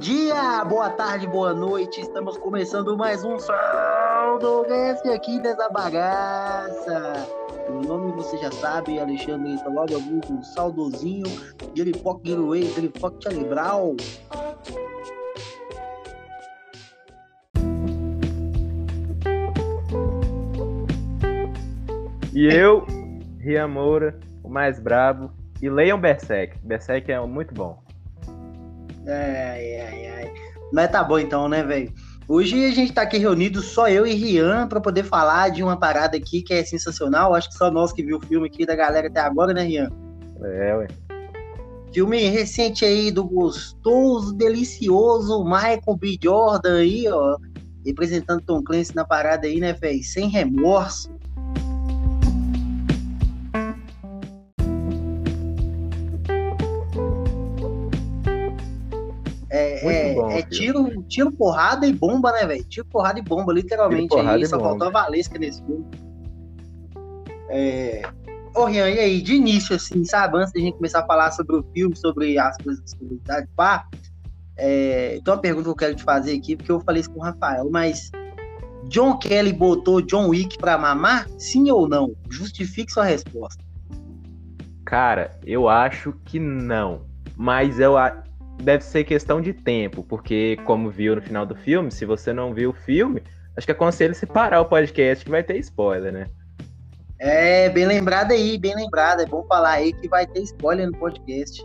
dia, boa tarde, boa noite. Estamos começando mais um Saldocast aqui dessa bagaça. Meu nome você já sabe, Alexandre Taloga Vulgo, Saudozinho, Giripoc Giruei, Giripoc Charlie Brown. E eu, Rian Moura, o mais brabo, e leiam Berserk. Berserk é muito bom. Ai, ai, ai. Mas tá bom então, né, velho? Hoje a gente tá aqui reunido, só eu e Rian, para poder falar de uma parada aqui que é sensacional. Acho que só nós que viu o filme aqui da galera até agora, né, Rian? É, ué. Filme recente aí do gostoso, delicioso Michael B. Jordan aí, ó. Representando Tom Clancy na parada aí, né, velho? Sem remorso. É, tiro, tiro, porrada e bomba, né, velho? Tiro, porrada e bomba, literalmente. Porrada aí, só bomba. faltou a Valesca nesse filme. É... Ô, Rian, e aí, de início, assim, sabe, antes da gente começar a falar sobre o filme, sobre as coisas da pá, é... tem uma pergunta que eu quero te fazer aqui, porque eu falei isso com o Rafael, mas John Kelly botou John Wick pra mamar? Sim ou não? Justifique sua resposta. Cara, eu acho que não. Mas eu, deve ser questão de tempo, porque, como viu no final do filme, se você não viu o filme, acho que aconselho se parar o podcast que vai ter spoiler, né? É, bem lembrado aí, bem lembrado. É bom falar aí que vai ter spoiler no podcast.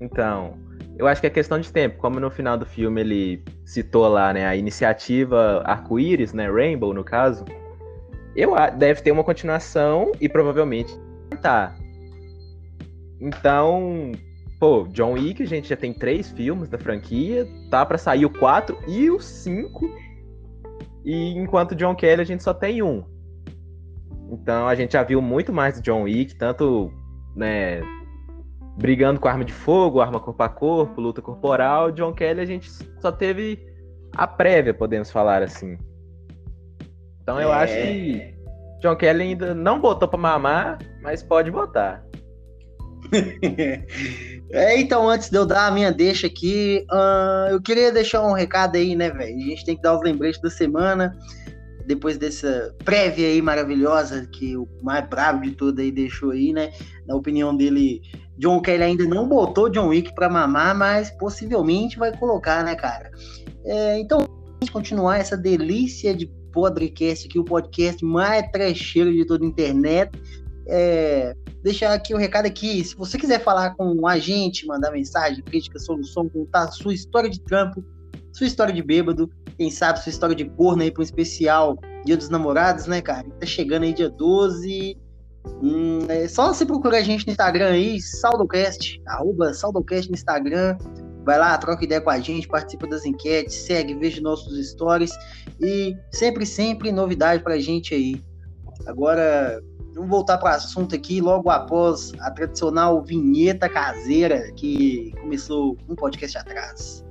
Então, eu acho que é questão de tempo. Como no final do filme ele citou lá, né, a iniciativa Arco-Íris, né, Rainbow no caso, eu deve ter uma continuação e provavelmente tá. Então, pô, John Wick, a gente já tem três filmes da franquia, tá para sair o 4 e o 5. E enquanto John Kelly a gente só tem um. Então a gente já viu muito mais de John Wick, tanto, né, brigando com arma de fogo, arma corpo a corpo, luta corporal. John Kelly a gente só teve a prévia, podemos falar assim. Então eu é... acho que John Kelly ainda não botou para mamar, mas pode botar. É, então, antes de eu dar a minha deixa aqui, uh, eu queria deixar um recado aí, né, velho? A gente tem que dar os lembretes da semana, depois dessa prévia aí maravilhosa que o mais bravo de tudo aí deixou aí, né? Na opinião dele, John Kelly ainda não botou John Wick pra mamar, mas possivelmente vai colocar, né, cara? É, então, vamos continuar essa delícia de podcast aqui, o podcast mais trecheiro de toda a internet. É, deixar aqui o um recado aqui. Se você quiser falar com a gente, mandar mensagem, crítica, solução, contar sua história de trampo, sua história de bêbado, quem sabe sua história de corno aí para um especial Dia dos Namorados, né, cara? Tá chegando aí dia 12. Hum, é só você procurar a gente no Instagram aí, Saldocast, arroba Saldocast no Instagram. Vai lá, troca ideia com a gente, participa das enquetes, segue, veja nossos stories e sempre, sempre novidade pra gente aí. Agora, Vamos voltar para o assunto aqui logo após a tradicional vinheta caseira que começou um podcast atrás.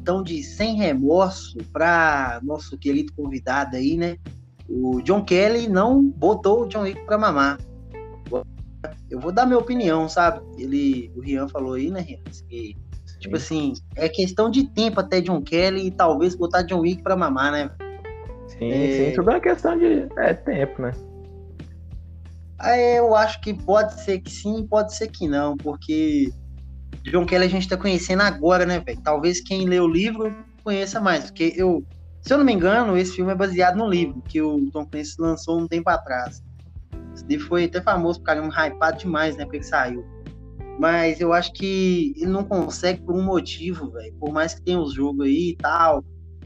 Então, de sem remorso para nosso querido convidado aí, né? O John Kelly não botou o John Wick para mamar eu vou dar minha opinião, sabe? Ele, o Rian falou aí, né, Rian? Que, tipo assim, é questão de tempo até John Kelly e talvez botar John Wick pra mamar, né? Sim, é... sim, tudo é uma questão de é, tempo, né? Aí eu acho que pode ser que sim, pode ser que não, porque John Kelly a gente tá conhecendo agora, né, velho? Talvez quem lê o livro conheça mais, porque eu, se eu não me engano, esse filme é baseado no livro que o Tom Clancy lançou um tempo atrás. Esse livro foi até famoso por um hypado demais, né? Porque ele saiu. Mas eu acho que ele não consegue por um motivo, velho. Por mais que tenha os jogos aí e tal.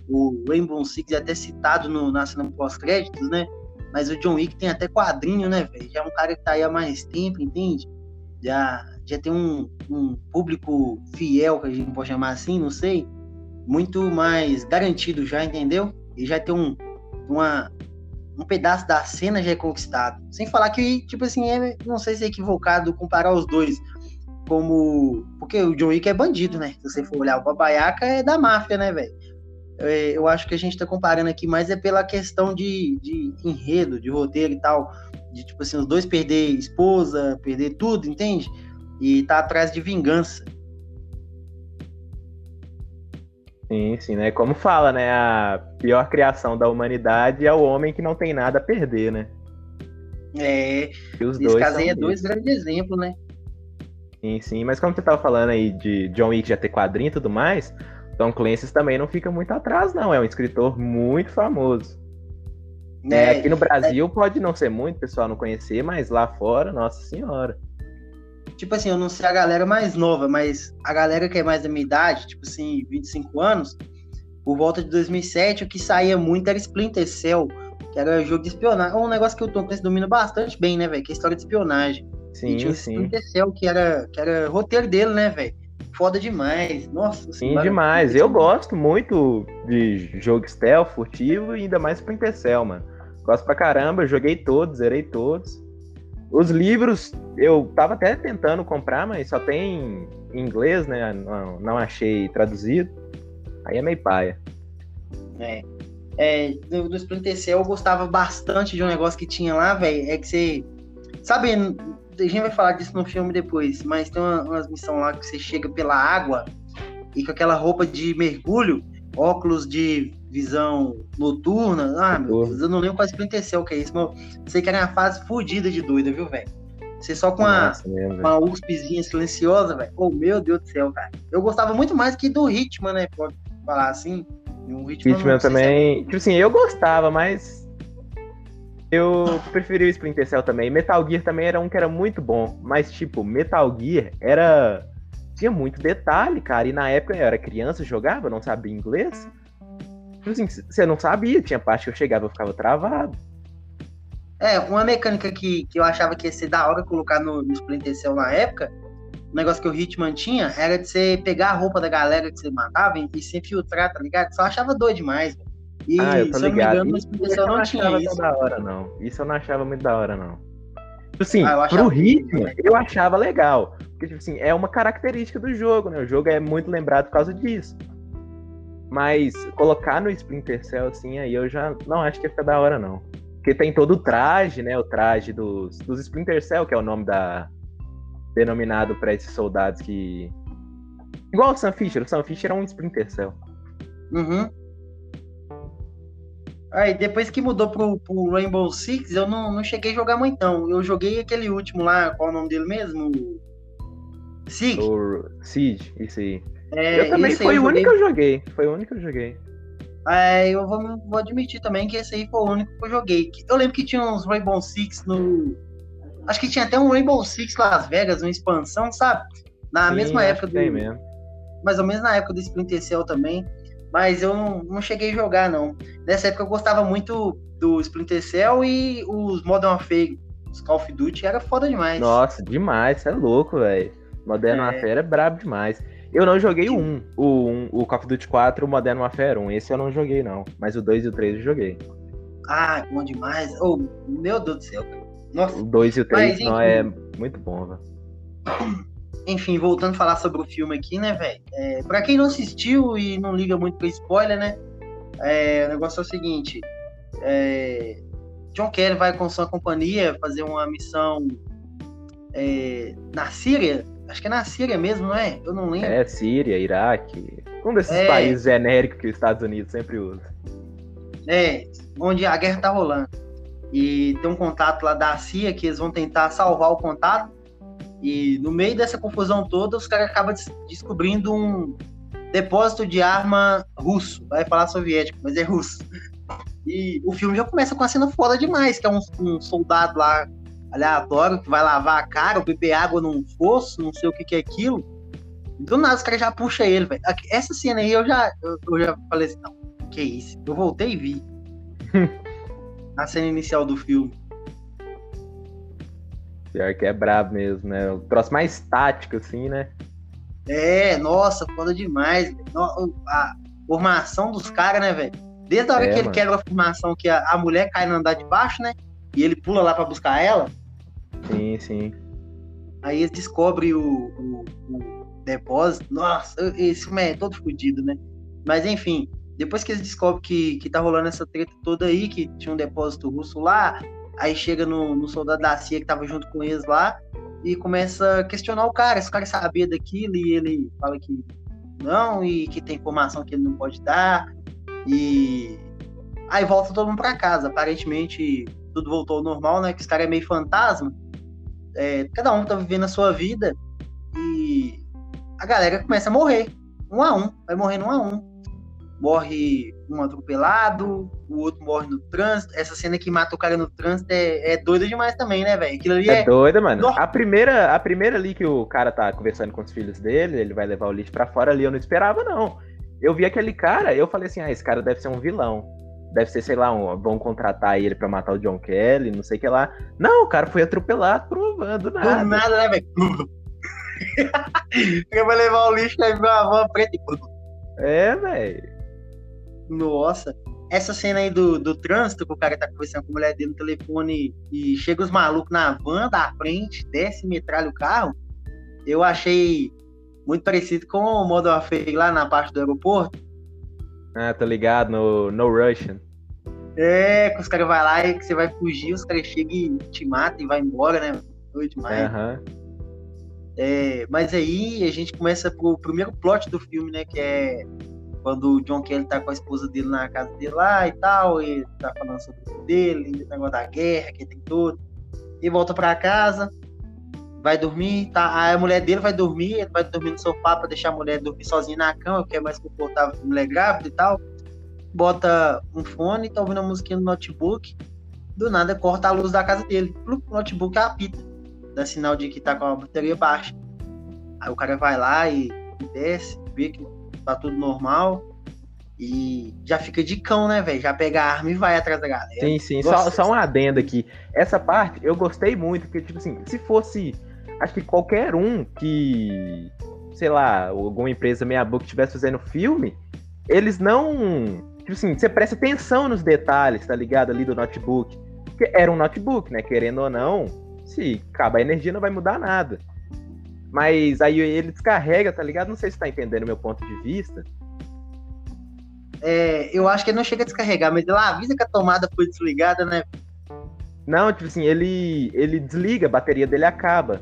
O Rainbow Six é até citado no, na cena pós-créditos, né? Mas o John Wick tem até quadrinho, né, velho? Já é um cara que tá aí há mais tempo, entende? Já, já tem um, um público fiel, que a gente pode chamar assim, não sei. Muito mais garantido já, entendeu? E já tem um, uma, um pedaço da cena já é conquistado. Sem falar que, tipo assim, é, não sei se é equivocado comparar os dois. Como. Porque o John Wick é bandido, né? Se você for olhar, o Babaiaca é da máfia, né, velho? é, eu acho que a gente tá comparando aqui mais é pela questão de, de enredo, de roteiro e tal. De, tipo assim, os dois perder esposa, perder tudo, entende? E tá atrás de vingança. Sim, sim, né? Como fala, né? A pior criação da humanidade é o homem que não tem nada a perder, né? É, e os dois caso aí é dois grandes exemplos, né? Sim, sim. Mas como você tava falando aí de John Wick já ter quadrinho e tudo mais, Tom Clancy também não fica muito atrás, não. É um escritor muito famoso. É, é aqui no Brasil é... pode não ser muito, o pessoal não conhecer, mas lá fora, nossa senhora tipo assim, eu não sei a galera mais nova, mas a galera que é mais da minha idade, tipo assim, 25 anos, por volta de 2007, o que saía muito era Splinter Cell, que era jogo de espionagem. É um negócio que o Tom Clancy domina bastante bem, né, velho? Que é a história de espionagem. Sim, e sim. Splinter Cell, que era, que era roteiro dele, né, velho? Foda demais. Nossa Sim, demais. Eu gosto muito de jogo stealth, furtivo e ainda mais Splinter Cell, mano. Gosto pra caramba, joguei todos, zerei todos. Os livros eu tava até tentando comprar, mas só tem em inglês, né? Não, não achei traduzido. Aí é meio paia. É. é do, do Splinter Cell eu gostava bastante de um negócio que tinha lá, velho. É que você. Sabe, a gente vai falar disso no filme depois, mas tem uma, umas missões lá que você chega pela água e com aquela roupa de mergulho, óculos de visão noturna. Ah, meu Deus, eu não lembro qual Splinter Cell que é isso, mas sei que era uma fase fodida de doida, viu, velho? Você só com a, uma USPzinha silenciosa, velho. Oh, meu Deus do céu, cara. Eu gostava muito mais que do Hitman, né? Pode falar assim. Um Hitman, Hitman também. É... Tipo assim, eu gostava, mas. Eu preferi o Splinter Cell também. Metal Gear também era um que era muito bom. Mas, tipo, Metal Gear era. Tinha muito detalhe, cara. E na época eu era criança, jogava, não sabia inglês. Tipo assim, você não sabia, tinha parte que eu chegava e ficava travado. É, uma mecânica que, que eu achava que ia ser da hora colocar no, no Splinter Cell na época, o negócio que o Hitman tinha era de você pegar a roupa da galera que você matava e, e se infiltrar, tá ligado? Só achava doido demais, velho. E, ah, eu tô ligado. Engano, isso, isso eu não, não tinha isso. da hora, não. Isso eu não achava muito da hora, não. Tipo assim, ah, pro Hitman, eu achava legal. Porque, tipo assim, é uma característica do jogo, né? O jogo é muito lembrado por causa disso. Mas colocar no Splinter Cell, assim, aí eu já não acho que ia ficar da hora, não. Porque tem todo o traje, né? O traje dos, dos Splinter Cell, que é o nome da. denominado para esses soldados que. Igual o Sam Fisher. O Sam Fisher é um Splinter Cell. Uhum. Aí, depois que mudou pro, pro Rainbow Six, eu não, não cheguei a jogar muito, não. Eu joguei aquele último lá, qual é o nome dele mesmo? Siege. O Siege, isso aí. É, eu também foi o único que eu joguei. Foi o único que eu joguei. É, eu vou, vou, admitir também que esse aí foi o único que eu joguei. Eu lembro que tinha uns Rainbow Six no. Acho que tinha até um Rainbow Six Las Vegas, uma expansão, sabe? Na Sim, mesma época do. Tem mesmo. Mais ou menos na época do Splinter Cell também. Mas eu não, não cheguei a jogar, não. Nessa época eu gostava muito do Splinter Cell e os Modern Warfare, os Call of Duty, era foda demais. Nossa, demais, você é louco, velho. Modern é. Warfare é brabo demais. Eu não joguei o 1, o, 1, o Call of Duty 4, o Modern Warfare 1. Esse eu não joguei, não. Mas o 2 e o 3 eu joguei. Ah, bom demais. Oh, meu Deus do céu, cara. Nossa. O 2 e o 3 Mas, não é muito bom, velho. Enfim, voltando a falar sobre o filme aqui, né, velho? É, pra quem não assistiu e não liga muito pra spoiler, né? É, o negócio é o seguinte: é, John Kerry vai com sua companhia fazer uma missão é, na Síria Acho que é na Síria mesmo, não é? Eu não lembro. É, Síria, Iraque. Um desses é... países genéricos que os Estados Unidos sempre usa. É, onde a guerra tá rolando. E tem um contato lá da CIA que eles vão tentar salvar o contato. E no meio dessa confusão toda, os caras acabam descobrindo um depósito de arma russo. Vai falar soviético, mas é russo. E o filme já começa com uma cena foda demais, que é um, um soldado lá aleatório que vai lavar a cara, ou beber água num fosso, não sei o que, que é aquilo. Do nada os caras já puxam ele, velho. Essa cena aí eu já, eu, eu, já falei assim, não, que isso? Eu voltei e vi. a cena inicial do filme. Pior que é brabo mesmo, né? O troço mais tático, assim, né? É, nossa, foda demais. A formação dos caras, né, velho? Desde a hora é, que ele quebra a formação que a, a mulher cai no andar de baixo, né? E ele pula lá para buscar ela. Sim, sim. Aí eles descobrem o, o, o depósito. Nossa, esse filme é todo fodido, né? Mas enfim, Depois que eles descobrem que, que tá rolando essa treta toda aí, que tinha um depósito russo lá, aí chega no, no soldado da CIA que tava junto com eles lá e começa a questionar o cara, se o cara sabia daquilo e ele fala que não e que tem informação que ele não pode dar e aí volta todo mundo para casa. Aparentemente tudo voltou ao normal, né? Que esse cara é meio fantasma. É, cada um tá vivendo a sua vida e a galera começa a morrer, um a um, vai morrendo um a um morre um atropelado, o outro morre no trânsito. Essa cena que mata o cara no trânsito é, é doida demais também, né, velho? Aquilo ali é. É doida, mano. A primeira, a primeira ali que o cara tá conversando com os filhos dele, ele vai levar o lixo pra fora ali, eu não esperava, não. Eu vi aquele cara, eu falei assim, ah, esse cara deve ser um vilão. Deve ser, sei lá, um, vão contratar ele pra matar o John Kelly, não sei o que lá. Não, o cara foi atropelado provando nada. Do nada, né, velho? Ele vai levar o lixo, vai ver uma van preta e... É, velho. Nossa, essa cena aí do, do trânsito, que o cara tá conversando com a mulher dele no telefone e chega os malucos na van da frente, desce e metralha o carro, eu achei muito parecido com o modo Warfare lá na parte do aeroporto. Ah, tô ligado, no No Russian. É, que os caras vão lá e que você vai fugir, os caras chegam e te matam e vai embora, né? Doido demais. Aham. É, mas aí a gente começa pro primeiro plot do filme, né? Que é quando o John Kelly tá com a esposa dele na casa dele lá e tal, e tá falando sobre o dele, o negócio da guerra que tem tudo. E volta pra casa, vai dormir, tá? A mulher dele vai dormir, ele vai dormir no sofá pra deixar a mulher dormir sozinha na cama, que é mais confortável pra mulher grávida e tal. Bota um fone, tá ouvindo a musiquinha no notebook. Do nada corta a luz da casa dele. O notebook apita. Dá sinal de que tá com a bateria baixa. Aí o cara vai lá e desce, vê que tá tudo normal. E já fica de cão, né, velho? Já pega a arma e vai atrás da galera. Sim, sim. Só, só um adendo aqui. Essa parte eu gostei muito, porque, tipo assim, se fosse. Acho que qualquer um que. Sei lá, alguma empresa meia boca estivesse fazendo filme, eles não. Tipo assim, você presta atenção nos detalhes, tá ligado? Ali do notebook. Porque era um notebook, né? Querendo ou não, se acabar a energia não vai mudar nada. Mas aí ele descarrega, tá ligado? Não sei se tá entendendo o meu ponto de vista. É, eu acho que ele não chega a descarregar, mas ele avisa que a tomada foi desligada, né? Não, tipo assim, ele, ele desliga, a bateria dele acaba.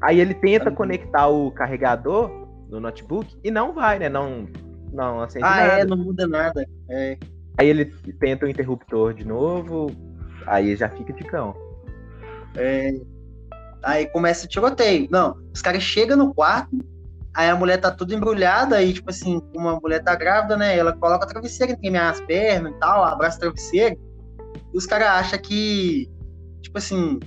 Aí ele tenta conectar o carregador no notebook e não vai, né? Não, não acende ah, nada. é, não muda nada. É. Aí ele tenta o interruptor de novo, aí já fica de cão. É, Aí começa o tiroteio. Não, os caras chegam no quarto, aí a mulher tá toda embrulhada, aí, tipo assim, uma mulher tá grávida, né? Ela coloca a travesseira entre as pernas e tal, abraça a travesseira. E os caras acham que, tipo assim,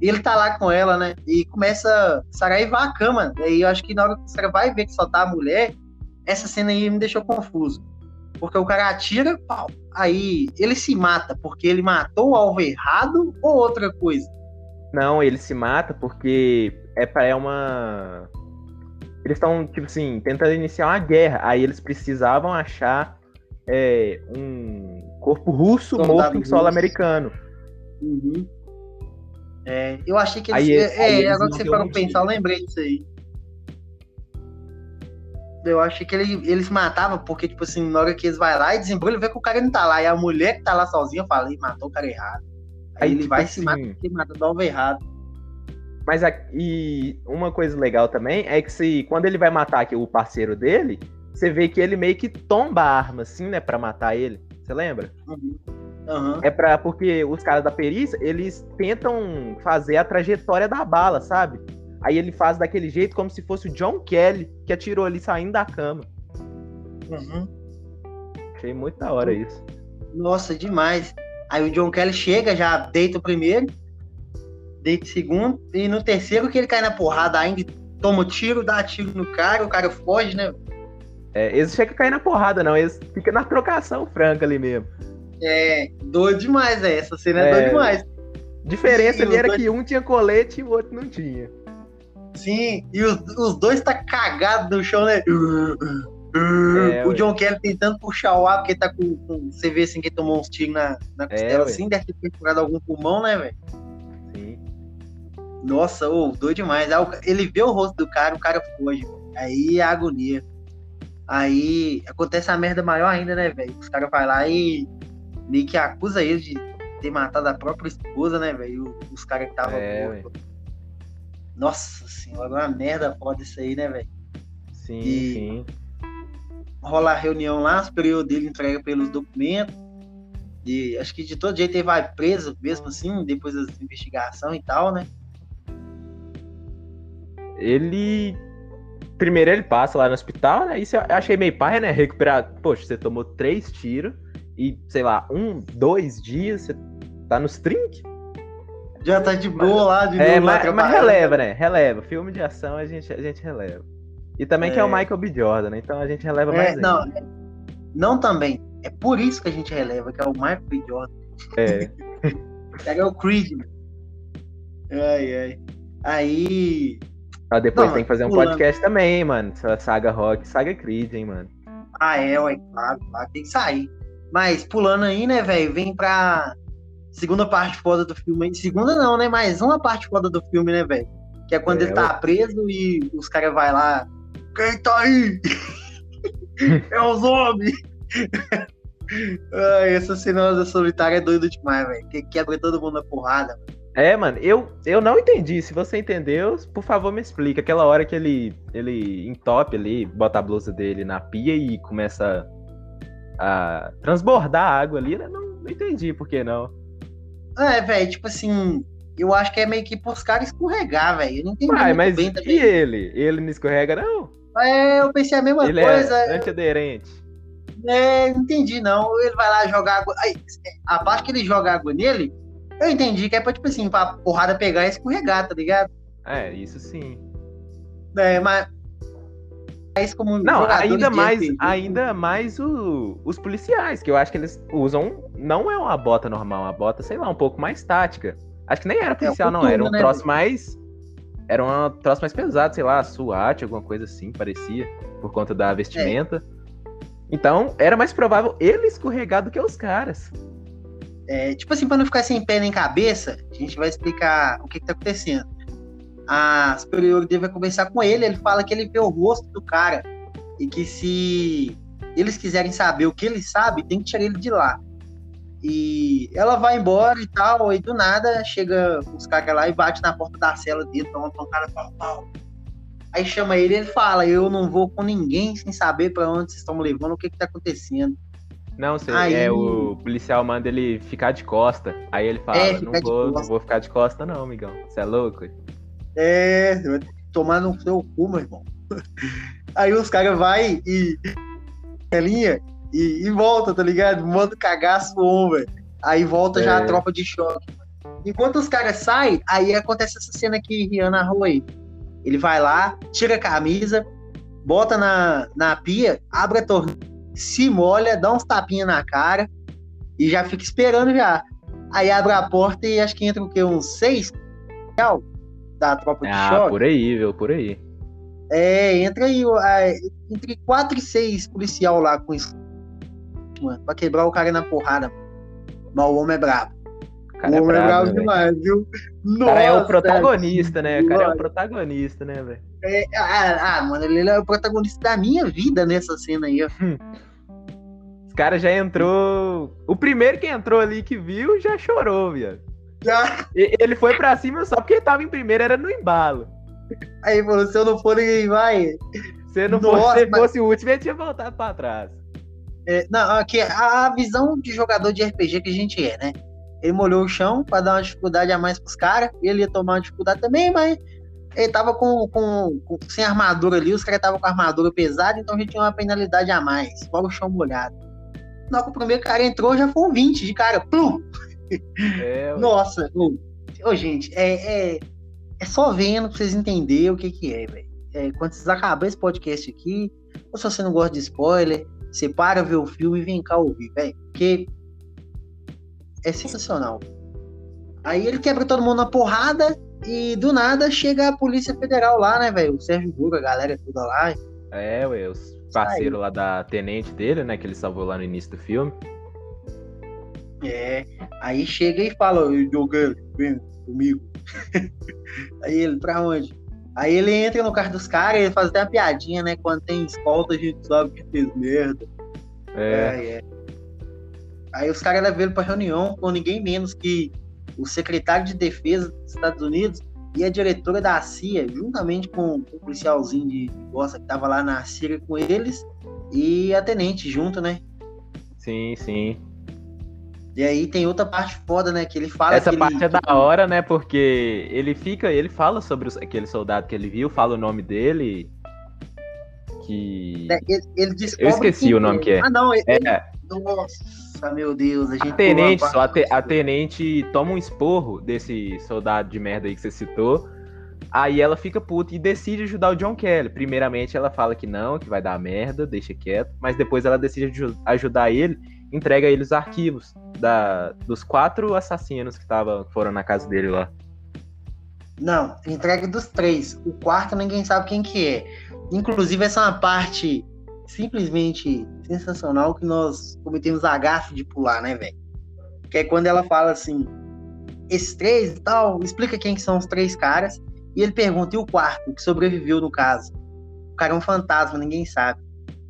ele tá lá com ela, né? E começa a saraivar a cama. Aí eu acho que na hora que os caras vai ver que só tá a mulher, essa cena aí me deixou confuso. Porque o cara atira, pau, aí ele se mata porque ele matou alvo errado ou outra coisa. Não, ele se mata porque é para é uma. Eles estão, tipo assim, tentando iniciar uma guerra. Aí eles precisavam achar é, um corpo russo Soldado morto em russo. solo americano. Uhum. É, eu achei que eles. Aí eles- é, aí eles agora que você parou pensar, eu lembrei disso aí. Eu achei que ele- eles matavam, porque, tipo assim, na hora que eles vai lá e desembrulham, vê que o cara não tá lá. E a mulher que tá lá sozinha fala, "Ih, matou o cara errado. Aí, Aí, ele tipo vai e se mata assim, porque mata do alvo errado. Mas e uma coisa legal também é que se quando ele vai matar aqui o parceiro dele, você vê que ele meio que tomba a arma, assim, né, pra matar ele. Você lembra? Uhum. Aham. É para porque os caras da perícia, eles tentam fazer a trajetória da bala, sabe? Aí ele faz daquele jeito como se fosse o John Kelly que atirou ali saindo da cama. Uhum. Achei muito da hora isso. Nossa, demais. Aí o John Kelly chega, já deita o primeiro, deita o segundo, e no terceiro que ele cai na porrada ainda, toma o tiro, dá tiro no cara, o cara foge, né? É, eles chegam a cair na porrada, não. Eles ficam na trocação franca ali mesmo. É, doido demais, é. Essa cena é, É. doido demais. Diferença ali era dois- que um tinha colete e o outro não tinha. Sim, e os, os dois tá cagado no chão, né? É, o ué. John Kelly tentando puxar o ar, porque tá com, com- Você vê assim que ele tomou uns tiros na, na costela, ué. assim, deve ter perfurado algum pulmão, né, velho? Sim. Nossa, ô, doido demais. Ca- ele vê o rosto do cara, o cara foge. Aí é agonia. Aí acontece a merda maior ainda, né, velho? Os caras vão lá e meio que acusa ele de ter matado a própria esposa, né, velho? Os caras que estavam É, Nossa senhora, uma merda foda isso aí, né, velho? Sim, E- sim. Rola a reunião lá, o superior dele entrega pelos documentos. E acho que de todo jeito ele vai preso mesmo assim, depois da investigação e tal, né? Ele. Primeiro ele passa lá no hospital, né? Isso eu achei meio pai, né? Recuperar. Poxa, você tomou três tiros e, sei lá, um, dois dias, você tá nos trinques. Já tá de boa lá, de É, novo lá mas, mas releva, né? Releva. Filme de ação a gente, a gente releva. E também que é o É. Michael B. Jordan, né? Então a gente releva É, mais não, ainda. não também. É por isso que a gente releva, que é o Michael B. Jordan. É. Pega o Creed, mano. Ai, ai. Aí. Ah, depois Não, tem que fazer um pulando. podcast também, mano. Saga Rock, Saga Creed, hein, mano. Ah, é, ué, claro, claro, tem que sair. Mas pulando aí, né, velho, vem pra segunda parte foda do filme. Segunda não, né? Mais uma parte foda do filme, né, velho? Que é quando É, ele tá preso e os caras vai lá. Quem tá aí? é os homens! Ai, essa cena da solitária é doida demais, velho. Que quebra todo mundo na porrada. É, mano, eu, eu não entendi. Se você entendeu, por favor, me explica. Aquela hora que ele, ele entope ali, bota a blusa dele na pia e começa a transbordar a água ali, né? Não, não entendi por que não. É, velho, tipo assim, eu acho que é meio que pros caras escorregar, velho. Eu não entendi Uai, mas bem e ele? Ele não escorrega, não? É, eu pensei a mesma ele coisa. é antiaderente. É, não entendi, não. Ele vai lá jogar água. Aí, a parte que ele joga água nele, eu entendi que é pra, tipo assim, pra porrada pegar e escorregar, tá ligado? É, isso sim. É, mas. Mas como Não, ainda mais, RPG, ainda mais o- os policiais, que eu acho que eles usam. Não é uma bota normal, uma bota, sei lá, um pouco mais tática. Acho que nem era policial, não. Era um né, troço mais. Era um troço mais pesado, sei lá, SWAT, alguma coisa assim, parecia, por conta da vestimenta. Então, era mais provável ele escorregar do que os caras. É, tipo assim, pra não ficar sem pé nem cabeça, a gente vai explicar o que, que tá acontecendo. A superior dele vai conversar com ele, ele fala que ele vê o rosto do cara. E que se eles quiserem saber o que ele sabe, tem que tirar ele de lá. E ela vai embora e tal, e do nada chega os caras lá e bate na porta da cela dele, toma pancada pau, pau. Aí chama ele e ele fala: Eu não vou com ninguém sem saber pra onde vocês estão me levando, o que que tá acontecendo. Não, sei, Aí- é o policial manda ele ficar de costa. Aí ele fala, É, não, vou, não vou ficar de costa não, amigão. Você é louco? É, tomar no seu cu, meu irmão. Aí os caras vai e linha e, e volta, tá ligado? Manda o cagaço on, velho. Aí volta já É. a tropa de choque. Enquanto os caras saem, aí acontece essa cena que Rian narrou aí. Ele vai lá, tira a camisa, bota na, na pia, abre a torneira, se molha, dá uns tapinhas na cara e já fica esperando já. Aí abre a porta e acho que entra o quê? Uns seis da tropa de Ah, choque. por aí, viu? Por aí. É, entra aí, é, entre 4 e 6 policial lá com isso, mano, pra quebrar o cara na porrada. mano. Mas o homem é brabo. O O cara é homem é brabo, brabo né, demais, viu? O cara é o Nossa, protagonista, né? O cara é o Nossa. protagonista, né, velho? é, ah, ah, mano, ele é o protagonista da minha vida nessa cena aí. ó. Os caras já entrou. O primeiro que entrou ali que viu já chorou, viado. Já, Ele foi pra cima só porque ele tava em primeiro, era no embalo. aí falou, se eu não for, ninguém vai. Se não Nossa, fosse, se mas- fosse o último, ele tinha voltado pra trás. É, não, aqui, a, a visão de jogador de RPG que a gente é, né? Ele molhou o chão pra dar uma dificuldade a mais pros caras. Ele ia tomar uma dificuldade também, mas ele tava com, com- com- sem armadura ali, os caras estavam com armadura pesada, então a gente tinha uma penalidade a mais, fora o chão molhado. Na hora que o primeiro cara entrou, já foi um 20 de cara. Plum! É. Nossa! Ô, ô, gente, é, é, é só vendo pra vocês entenderem o que que é, velho. É, quando vocês acabarem esse podcast aqui, ou se você não gosta de spoiler, você para ver o filme e vem cá ouvir, velho. Porque é sensacional. Aí ele quebra todo mundo na porrada e do nada chega a Polícia Federal lá, né, velho? O Sérgio Moro, a galera toda lá. É, ué, os parceiros lá da tenente dele, né? Que ele salvou lá no início do filme. É. Aí chega e fala, "Ô, Diogo, vem comigo. Aí ele, pra onde? Aí ele entra no carro dos caras e ele faz até uma piadinha, né? Quando tem escolta, a gente sabe que fez merda. É. é. Aí os caras levam ele pra reunião com ninguém menos que o secretário de defesa dos Estados Unidos e a diretora da CIA, juntamente com o policialzinho de bosta que tava lá na Síria com eles, e a tenente junto, né? Sim, sim. E aí tem outra parte foda, né? Que ele fala. Essa que parte é da hora, né? Porque ele fica, ele fala sobre os- aquele soldado que ele viu, fala o nome dele. Que. É, Ele, ele Eu esqueci quem o nome que é. Ah, não. Ele, É, Nossa, meu Deus. A, gente a tenente, só a, te- a tenente toma um esporro desse soldado de merda aí que você citou. Aí ela fica puta e decide ajudar o John Kelly. Primeiramente ela fala que não, que vai dar merda, deixa quieto. Mas depois ela decide aju- ajudar ele, entrega a os arquivos da, dos quatro assassinos que tava, foram na casa dele lá. Não, entrega dos três. O quarto ninguém sabe quem que é. Inclusive, essa é uma parte simplesmente sensacional que nós cometemos a gafe de pular, né, velho? Que é quando ela fala assim, esses três e tal, explica quem que são os três caras. E ele pergunta, e o quarto, que sobreviveu no caso? O cara é um fantasma, ninguém sabe.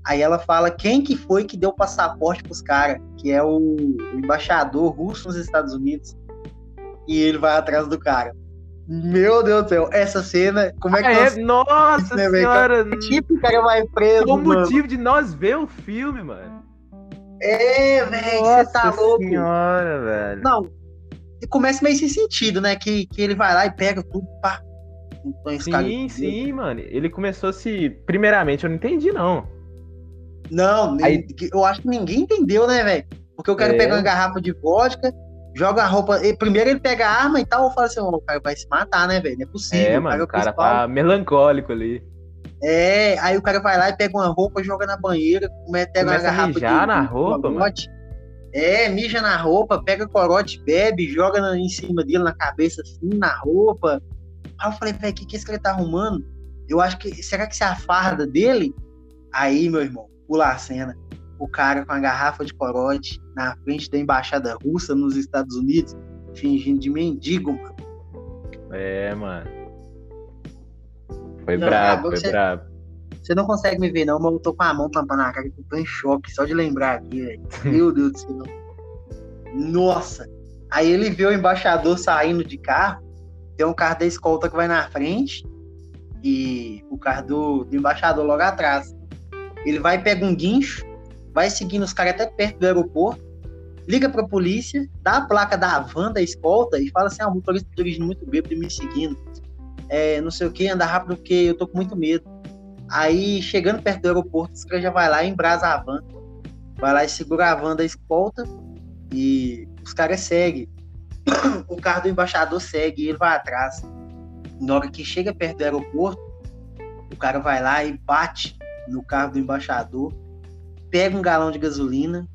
Aí ela fala quem que foi que deu passaporte pros caras, que é o, o embaixador russo nos Estados Unidos. E ele vai atrás do cara. Meu Deus do céu, essa cena, como é que Ah, nós- é? Nossa né, senhora! Tipo, o cara vai preso, É o motivo de nós ver o filme, mano. É, velho, você tá louco. senhora, velho. Não, começa meio sem sentido, né? Que, que ele vai lá e pega tudo, pá. Então, Sim, sim, mano. Ele começou a se. Primeiramente, eu não entendi, não. Não, Aí- eu acho que ninguém entendeu, né, velho? Porque o cara É. pega uma garrafa de vodka, joga a roupa. e primeiro ele pega a arma e tal, eu falo assim, o cara vai se matar, né, velho? Não é possível. É, o mano, é o cara principal. tá melancólico ali. É, aí o cara vai lá e pega uma roupa, joga na banheira, pega Começa uma a garrafa mijar de, na roupa, corote. É, mija na roupa, pega corote, bebe, joga na- em cima dele, na cabeça, assim, na roupa. Aí eu falei, velho, o que, que esse cara tá arrumando? Eu acho que. Será que isso é a farda dele? Aí, meu irmão, pula a cena. O cara com a garrafa de corote na frente da embaixada russa nos Estados Unidos, fingindo de mendigo, mano. É, mano. Foi Não, brabo, foi você- brabo. Você não consegue me ver, não, mas eu tô com a mão tampando a cara que eu tô em choque, só de lembrar aqui, velho. Meu Deus do céu. Nossa! Aí ele vê o embaixador saindo de carro, tem um carro da escolta que vai na frente e o carro do, do embaixador logo atrás. Ele vai, pega um guincho, vai seguindo os caras até perto do aeroporto, liga pra polícia, dá a placa da van da escolta e fala assim: ah, o motorista tá dirigindo muito bêbado e me seguindo. É, não sei o que, anda rápido porque eu tô com muito medo. Aí, chegando perto do aeroporto, os caras já vai lá e embrasa a van. Vai lá e segura a van da escolta e os caras seguem. O carro do embaixador segue e ele vai atrás. Na hora que chega perto do aeroporto, o cara vai lá e bate no carro do embaixador, pega um galão de gasolina,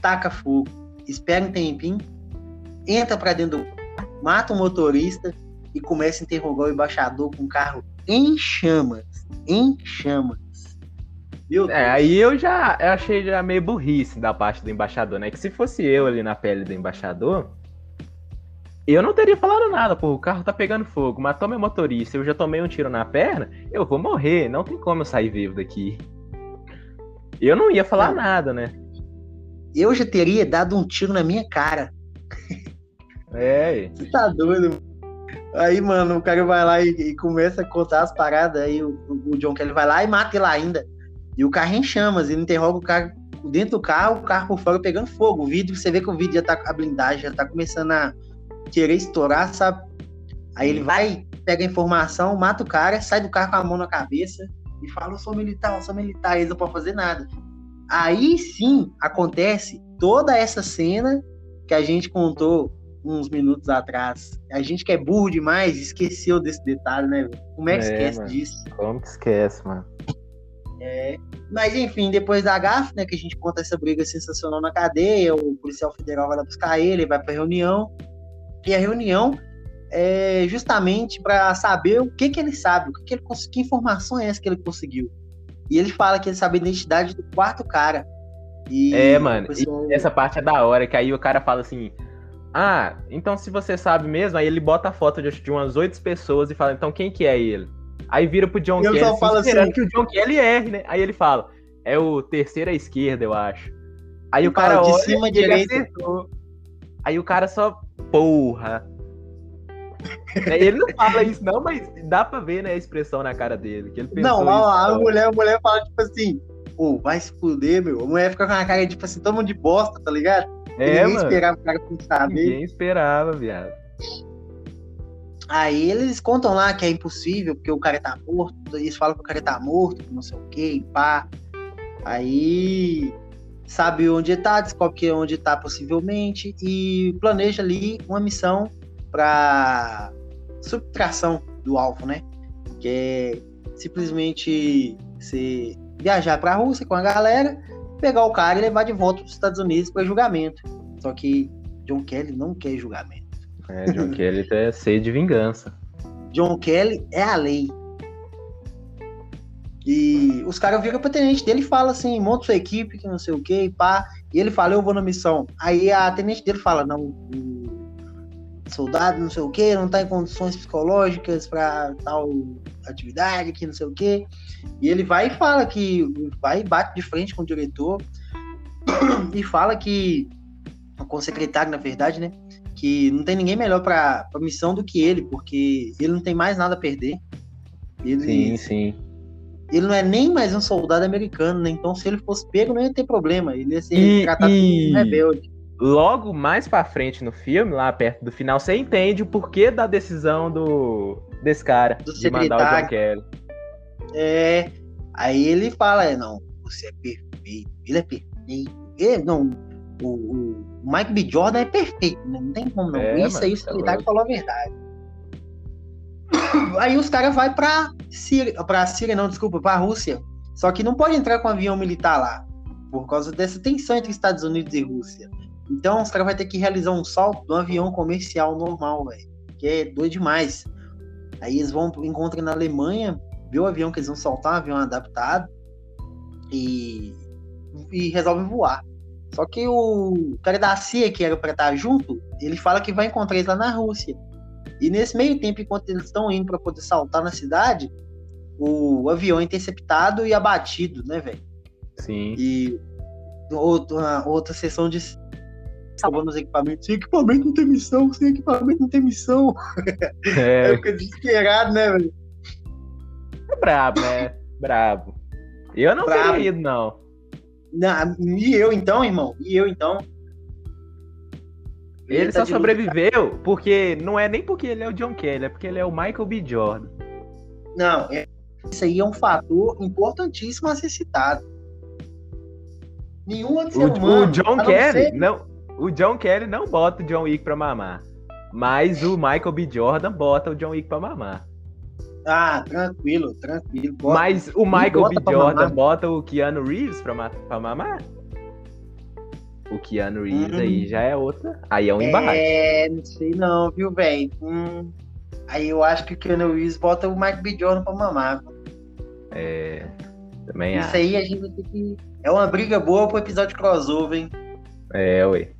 taca fogo, espera um tempinho, entra pra dentro do carro, mata o motorista e começa a interrogar o embaixador com o carro em chamas. Em chamas. Meu É, aí eu já eu achei já meio burrice da parte do embaixador, né? Que se fosse eu ali na pele do embaixador, eu não teria falado nada, pô, o carro tá pegando fogo, matou meu motorista, eu já tomei um tiro na perna, eu vou morrer, não tem como eu sair vivo daqui. Eu não ia falar Não. nada, né? Eu já teria dado um tiro na minha cara. É, Você tá doido? Aí, mano, o cara vai lá e, e começa a contar as paradas. Aí o, o John Kelly vai lá e mata ele ainda. E o carro em chamas. Ele interroga o cara dentro do carro, o carro por fora pegando fogo. O vidro, você vê que o vidro já tá. A blindagem já tá começando a querer estourar, sabe? Aí ele vai, pega a informação, mata o cara, sai do carro com a mão na cabeça e fala: Eu sou militar, eu sou militar. Eles não podem fazer nada. Aí sim acontece toda essa cena que a gente contou uns minutos atrás. A gente que é burro demais esqueceu desse detalhe, né? Como é que É, esquece mano. disso? como que esquece, mano? É, mas enfim, depois da GAF, né, que a gente conta essa briga sensacional na cadeia, o policial federal vai lá buscar ele, vai pra reunião. E a reunião é justamente para saber o que que ele sabe, o que, que ele que informação é essa que ele conseguiu. E ele fala que ele sabe a identidade do quarto cara. E É, mano, pessoal- Essa parte é da hora, que aí o cara fala assim. Ah, então se você sabe mesmo, aí ele bota a foto de, de umas oito pessoas e fala, então quem que é ele? Aí vira pro John ele Kelly, assim, fala esperando assim- que o John Kelly erre, né? Aí ele fala, é o terceiro à esquerda, eu acho. Aí o cara fala, de olha cima direita. acertou. Aí o cara só, porra. Né, Ele não fala isso não, mas dá pra ver, né, a expressão na cara dele. Que ele pensou Não, a, isso, a mulher, a mulher fala, tipo assim, pô, vai se fuder, meu. A mulher fica com a cara, tipo assim, todo mundo de bosta, tá ligado? É, Ninguém mano. esperava o cara pensar nele. Ninguém esperava, viado. Aí eles contam lá que é impossível, porque o cara tá morto, eles falam que o cara tá morto, que não sei o que, pá. Aí sabe onde tá, descobre que onde tá possivelmente e planeja ali uma missão pra subtração do alvo, né? Que é simplesmente você viajar pra Rússia com a galera, pegar o cara e levar de volta pros Estados Unidos para julgamento. Só que John Kelly não quer julgamento. É, John Kelly é sede de vingança. John Kelly é a lei. E os caras viram pra tenente dele e falam assim: monta sua equipe, que não sei o que, pá. E ele fala: eu vou na missão. Aí a tenente dele fala: não, o soldado, não sei o que, não tá em condições psicológicas pra tal atividade, que não sei o que. E ele vai e fala que vai e bate de frente com o diretor e fala que, com o secretário, na verdade, né? que não tem ninguém melhor pra, pra missão do que ele, porque ele não tem mais nada a perder. Ele, Sim, sim. Ele não é nem mais um soldado americano, né? Então, se ele fosse pego, não ia ter problema. Ele ia ser E- tratado e- como um rebelde. Logo mais pra frente no filme, lá perto do final, você entende o porquê da decisão do desse cara Do de mandar o John. Kelly. É, aí ele fala, é, não, você é perfeito. Ele é perfeito. Ele, não, o, o Mike B. Jordan é perfeito, né? Não tem como não. É, Isso mano, aí o tá secretário falou a verdade. Aí os caras vão pra Síria, pra Síria, não, desculpa, pra Rússia. Só que não pode entrar com um avião militar lá, por causa dessa tensão entre Estados Unidos e Rússia. Então os caras vão ter que realizar um salto de um avião comercial normal, velho. Que é doido demais. Aí eles vão encontram na Alemanha, vê o avião que eles vão soltar, um avião adaptado, e, e resolvem voar. Só que o cara da CIA, que era pra estar junto, ele fala que vai encontrar eles lá na Rússia. E nesse meio tempo, enquanto eles estão indo para poder saltar na cidade, o avião é interceptado e abatido, né, velho? Sim. E outra, outra sessão de salvando os equipamentos. Sem equipamento não tem missão, sem equipamento não tem missão. É, Aí fica desesperado, né, velho? é brabo, né? Brabo. Eu não Brabo. teria ido, não. Na- E eu então, irmão? E eu então? Ele tá só sobreviveu porque não é nem porque ele é o John Kelly, é porque ele é o Michael B. Jordan. Não, é- isso aí é um fator importantíssimo a ser citado. Nenhum outro O, ser o humano. John a não Kelly ser- não, o John Kelly não bota o John Wick pra mamar. Mas o Michael B. Jordan bota o John Wick pra mamar. Ah, tranquilo, tranquilo. Bota. Mas o Michael B. Jordan bota o Keanu Reeves pra, pra mamar? O Keanu Reeves Hum. aí já é outra. Aí é um embate. É, não sei não, viu, velho? Hum, aí eu acho que o Keanu Reeves bota o Mike B. Jordan pra mamar. É. Também Isso acho. aí a gente vai ter que. É uma briga boa pro episódio crossover, hein? É, ué.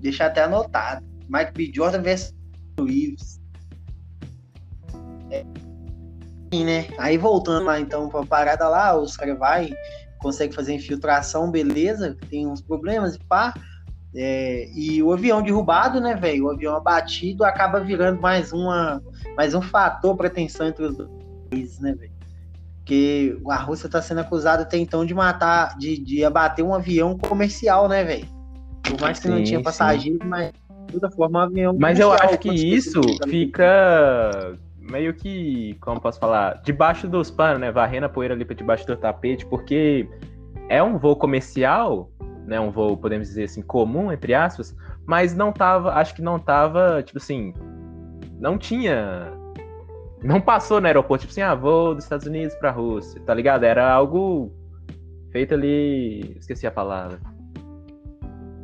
Deixar até anotado. Mike B. Jordan versus Reeves. É. Sim, né? Aí voltando lá então pra parada lá, os caras vai, consegue fazer infiltração, beleza, tem uns problemas e pá. É, e o avião derrubado, né, velho? O avião abatido acaba virando mais uma, mais um fator para tensão entre os dois países, né, velho? Porque a Rússia tá sendo acusada até então de matar, de, de abater um avião comercial, né, velho? Por mais que não Sim, tinha sim. passageiro, mas de toda forma um avião Mas eu acho que isso fica meio que, como posso falar, debaixo dos panos, né? Varrendo a poeira ali pra debaixo do tapete, porque é um voo comercial, né? Um voo, podemos dizer assim, comum, entre aspas, mas não tava, acho que não tava, tipo assim, não tinha. Não passou no aeroporto, tipo assim, ah, voo dos Estados Unidos pra Rússia, tá ligado? Era algo feito ali. Esqueci a palavra.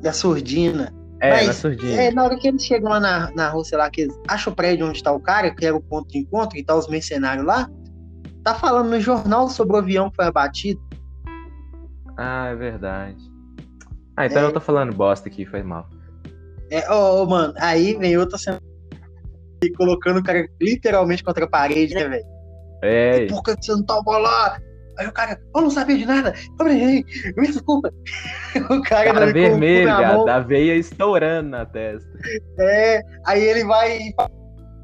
da surdina. É, Mas, na surdina. É, na hora que eles chegam lá na, na Rússia, lá, que eles acham o prédio onde tá o cara, que era o ponto de encontro, e tá os mercenários lá, tá falando no jornal sobre o avião que foi abatido. Ah, é verdade. Ah, então É. eu tô falando bosta aqui, foi mal. É, ô, ô, mano, aí vem outra cena e colocando o cara literalmente contra a parede, né, velho? É. Por que você não tava lá? Aí o cara, eu não sabia de nada. Aí, me desculpa. O cara, Cara não mão. da veia estourando na testa. É, aí ele vai e fala,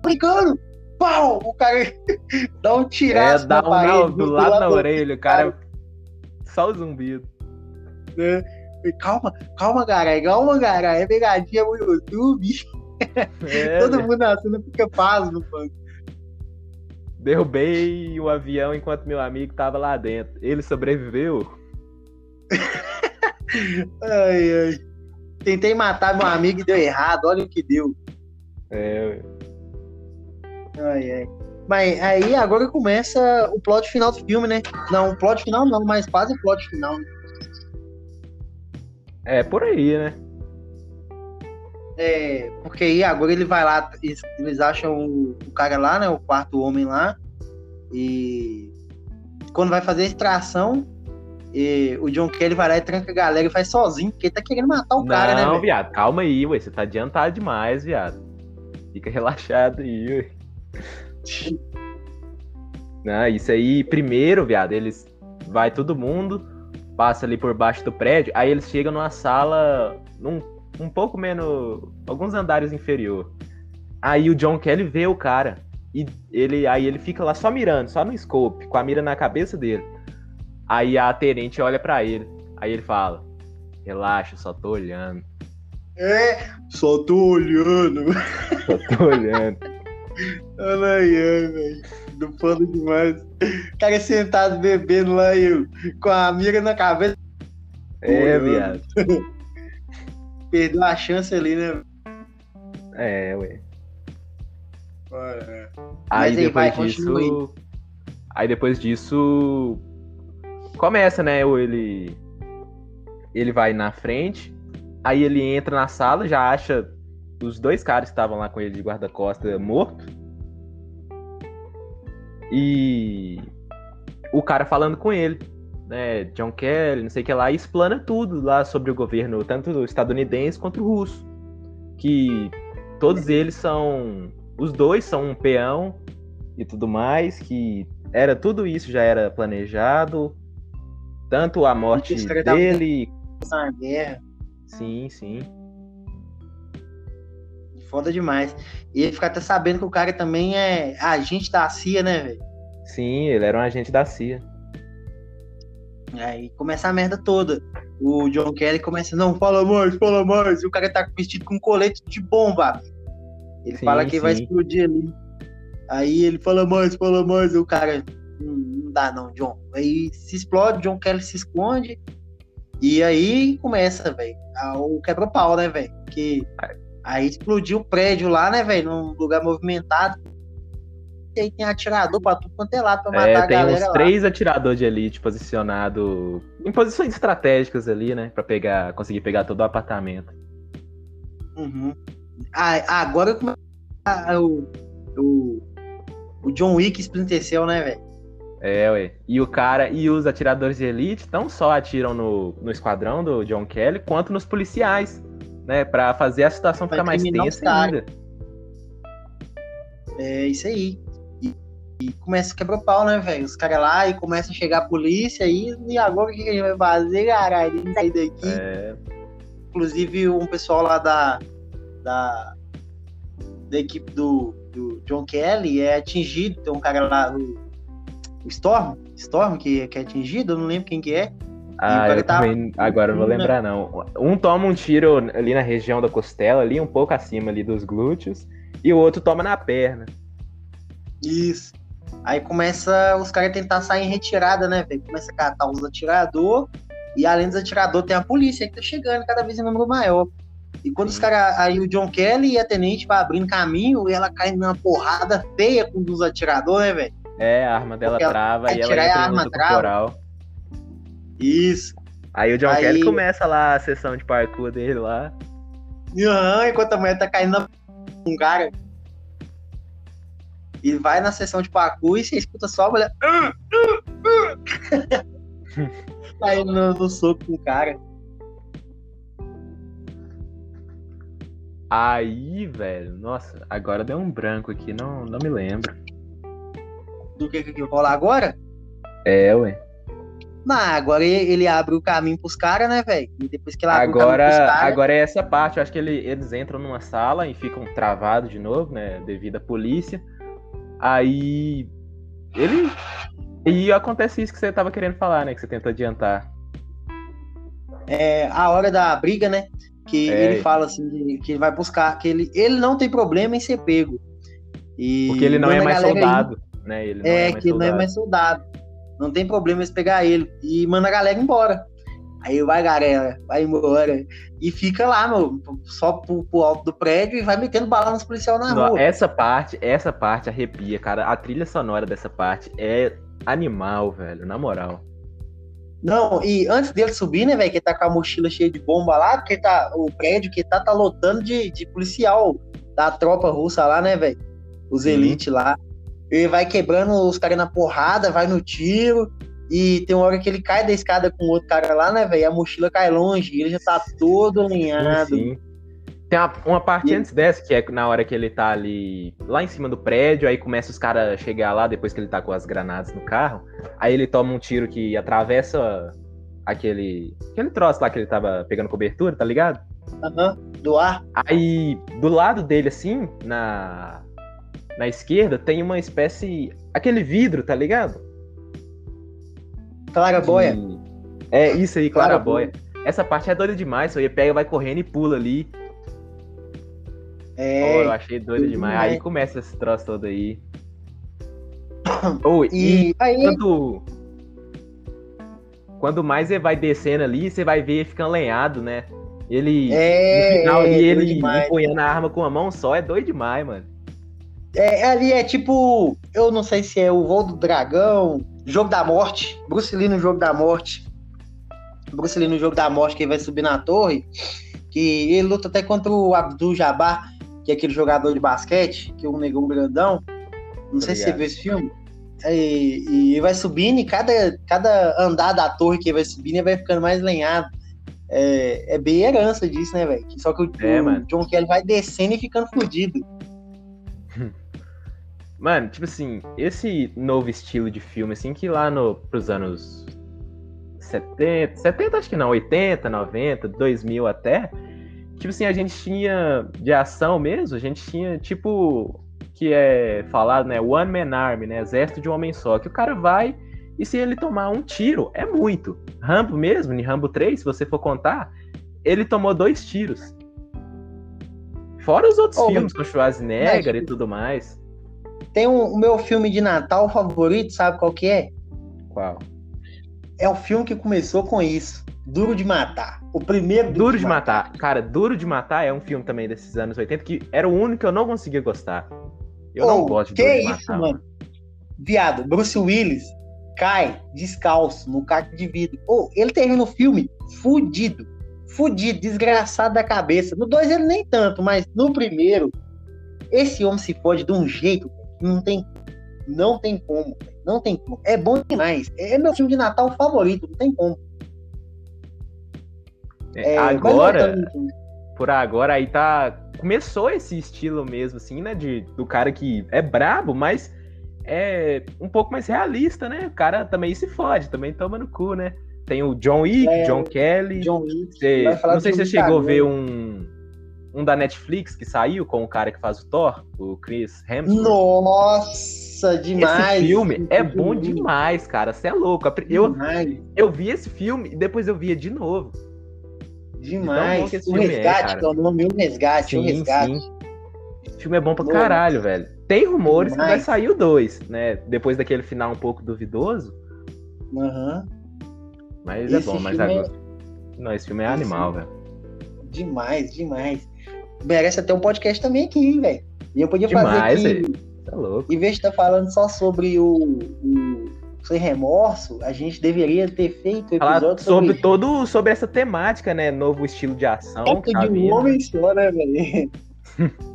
brincando. Pau! O cara dá um É, tiraço dá na um parede, não, do lado da orelha, o cara. Só o zumbido. né? E, Calma, calma, cara. Calma, cara. É pegadinha no YouTube. É, Todo velho. mundo na cena fica pasmo, mano. Derrubei o avião enquanto meu amigo tava lá dentro. Ele sobreviveu? Ai, ai. Tentei matar meu amigo e deu errado. Olha o que deu. É, Ai, ai. Mas aí agora começa o plot final do filme, né? Não, o plot final não, mas quase o plot final. é por aí, né? É, porque aí agora ele vai lá, eles, eles acham o, o cara lá, né? O quarto homem lá. E quando vai fazer a extração, e o John Kelly vai lá e tranca a galera e faz sozinho, porque ele tá querendo matar o cara, né? não, viado, calma aí, ué. Você tá adiantado demais, viado. Fica relaxado aí, ué. Não, isso aí, primeiro, viado, eles. Vai todo mundo, passa ali por baixo do prédio, aí eles chegam numa sala num, um pouco menos. alguns andares inferior. Aí o John Kelly vê o cara. E ele, aí ele fica lá só mirando, só no scope, com a mira na cabeça dele. Aí a tenente olha pra ele. Aí ele fala: Relaxa, só tô olhando. É, só tô olhando. Só tô olhando. Olha aí, ai, velho. Não falo demais. O cara sentado bebendo lá e eu, com a mira na cabeça, É, viado. perdeu a chance ali, né? É, ué. Olha. Aí depois vai, disso. continua Aí depois disso. Começa, né? Ele. Ele vai na frente. Aí ele entra na sala, já acha os dois caras que estavam lá com ele de guarda-costa morto. E. O cara falando com ele. Né, John Kelly, não sei o que lá, e explana tudo lá sobre o governo, tanto estadunidense quanto russo. Que todos eles são. Os dois são um peão e tudo mais, que era tudo isso já era planejado. Tanto a morte tava- dele. Na guerra. Sim, sim. Foda demais. E ele fica até sabendo que o cara também é agente da CIA, né, velho? Sim, ele era um agente da CIA. Aí começa a merda toda. O John Kelly começa, não, fala mais, fala mais. E o cara tá vestido com colete de bomba. Ele Sim, fala que vai sim. explodir ali. Aí ele fala mais, fala mais. E o cara, "Hum, não dá não, John. Aí se explode, John Kelly se esconde. E aí começa, velho, o quebra-pau, né, velho? Que aí explodiu o prédio lá, né, velho? Num lugar movimentado. Aí tem atirador pra tudo quanto é lado pra matar É, a tem uns galera lá. três atiradores de elite posicionados em posições estratégicas ali, né? Pra pegar, conseguir pegar todo o apartamento. Uhum. Ah, agora ah, o, o, o John Wick Splinter Cell, né, velho? É, ué. E o cara e os atiradores de elite não só atiram no, no esquadrão do John Kelly, quanto nos policiais, né? Pra fazer a situação Pra ficar mais tensa ainda. É isso aí. E, e começa a quebrar pau, né, velho? Os caras lá e começa a chegar a polícia aí, e agora o que a gente vai fazer, caralho? Sair daqui. É, Inclusive, um pessoal lá da, da, da equipe do, do John Kelly é atingido. Tem um cara lá, o, o Storm, Storm que, que é atingido, eu não lembro quem que é. Ah, eu tá- também agora não vou lembrar, não. Um toma um tiro ali na região da costela, ali, um pouco acima ali dos glúteos, e o outro toma na perna. Isso. Aí começa os caras tentar sair em retirada, né, velho? Começa a catar os atirador. E além dos atiradores, tem a polícia que tá chegando cada vez em número maior. E quando os Sim. caras. Aí o John Kelly e a tenente vai abrindo caminho e ela cai numa porrada feia com um dos atiradores, né, velho? É, a arma dela Porque ela trava e ela e a entra em arma corporal. Isso. Aí o John Aí- Kelly começa lá a sessão de parkour dele lá. Aham, enquanto a mulher tá caindo na um cara. E vai na sessão de parkour e você escuta só a mulher. "Ah, Aí no, no soco com o cara. Aí, velho, nossa, agora deu um branco aqui, não, não me lembro. do que, que rola agora? É, ué. Mas agora ele, ele abre o caminho pros caras, né, velho? E depois que ele abre Agora, o caminho pros caras. agora é essa parte. Eu acho que ele- eles entram numa sala e ficam travados de novo, né? Devido à polícia. Aí. Ele. E acontece isso que você tava querendo falar, né? Que você tentou adiantar. É a hora da briga, né? Que É. ele fala assim, que- ele vai buscar, que ele, ele não tem problema em ser pego. E Porque ele não é manda a mais galera ir. soldado, né? Ele É, é, mais que ele não é mais soldado. Não tem problema eles pegar ele. E manda a galera embora. Aí vai, galera, vai embora. E fica lá, meu, só pro, pro alto do prédio e vai metendo bala nos policiais na Não, rua. essa parte, essa parte arrepia, cara. A trilha sonora dessa parte é animal, velho, na moral. Não, e antes dele subir, né, velho, que ele tá com a mochila cheia de bomba lá, porque tá, o prédio que tá, tá lotando de, de policial da tropa russa lá, né, velho? Os Sim. elite lá. Ele vai quebrando os caras na porrada, vai no tiro. E tem uma hora que ele cai da escada com o outro cara lá, né, velho? A mochila cai longe, ele já tá todo alinhado. Sim, sim. Tem uma, uma parte E- antes dessa, que é na hora que ele tá ali, lá em cima do prédio, aí começa os caras a chegar lá, depois que ele tá com as granadas no carro, aí ele toma um tiro que atravessa aquele, aquele troço lá que ele tava pegando cobertura, tá ligado? Aham, do ar. Aí, do lado dele, assim, na, na esquerda, tem uma espécie, aquele vidro, tá ligado? Clara Boia. De- É, isso aí, Claraboia. Claraboia. Essa parte é doida demais, só ele pega, vai correndo e pula ali. É. Oh, eu achei doido demais. demais. Aí começa esse troço todo aí. Oh, e E aí, quando. Quando mais ele vai descendo ali, você vai ver ele ficando lenhado, né? Ele. é. no final ali, é, ele demais. empunhando a arma com uma mão só, é doido demais, mano. É, ali é tipo, eu não sei se é o voo do dragão, jogo da morte, Bruce Lee no jogo da morte. Bruce Lee no jogo da morte, que ele vai subir na torre, que ele luta até contra o Abdul Jabbar, que é aquele jogador de basquete, que é um negão grandão. Não Tô sei se você viu esse filme. E, e ele vai subindo e cada, cada andar da torre que ele vai subindo, ele vai ficando mais lenhado. É, é bem herança disso, né, velho? Só que o, É, o. John Kelly vai descendo e ficando fudido. Mano, tipo assim, esse novo estilo de filme, assim, que lá no, pros anos 70, 70 acho que não, 80, 90, 2000 até, tipo assim, a gente tinha de ação mesmo, a gente tinha, tipo, que é falado, né, One Man Army, né, exército de um homem só, que o cara vai e se ele tomar um tiro, é muito. Rambo mesmo, em Rambo 3, se você for contar, ele tomou dois tiros. Fora os outros Oh, filmes com Schwarzenegger mas- e tudo mais. Tem um, o meu filme de Natal favorito, sabe qual que é? Qual? É o filme que começou com isso. Duro de Matar. O primeiro Duro de Matar. Cara, Duro de Matar é um filme também desses anos 80 que era o único que eu não conseguia gostar. Eu não Ô, gosto de Que Duro de isso, Matar. mano? Viado, Bruce Willis cai descalço no caco de vidro. Ô, ele termina o filme fudido. Fudido, desgraçado da cabeça. No dois ele nem tanto, mas no primeiro, esse homem se fode de um jeito não tem, não tem como. Não tem como. É bom demais. É meu filme de Natal favorito, não tem como. É, É, agora, por agora, aí tá. Começou esse estilo mesmo, assim, né? De, do cara que é brabo, mas é um pouco mais realista, né? O cara também se fode, também toma no cu, né? Tem o John Wick, É, John Kelly. John Wick. Você- não sei se você chegou a ver um, um da Netflix que saiu com o cara que faz o Thor, o Chris Hemsworth. Nossa, demais. Esse filme é bom demais, cara. Você é louco. Eu, Demais, eu vi esse filme e depois eu via de novo. demais. esse o é, resgate, cara. que é o nome, o resgate, o resgate. Esse filme é bom pra Nossa. caralho, velho. Tem rumores que vai Demais. sair o 2, né? Depois daquele final um pouco duvidoso. Aham. Mas é Esse bom, mas filme é- agora. Não, esse filme é Esse animal, filme- velho. Demais, demais. Merece até um podcast também aqui, velho. E eu podia fazer Demais, aqui, velho. Tá louco. em vez de estar falando só sobre o, o Sem Remorso, a gente deveria ter feito Falar episódio sobre sobre, todo, sobre essa temática, né? Novo estilo de ação. Tá de um homem só, né, velho?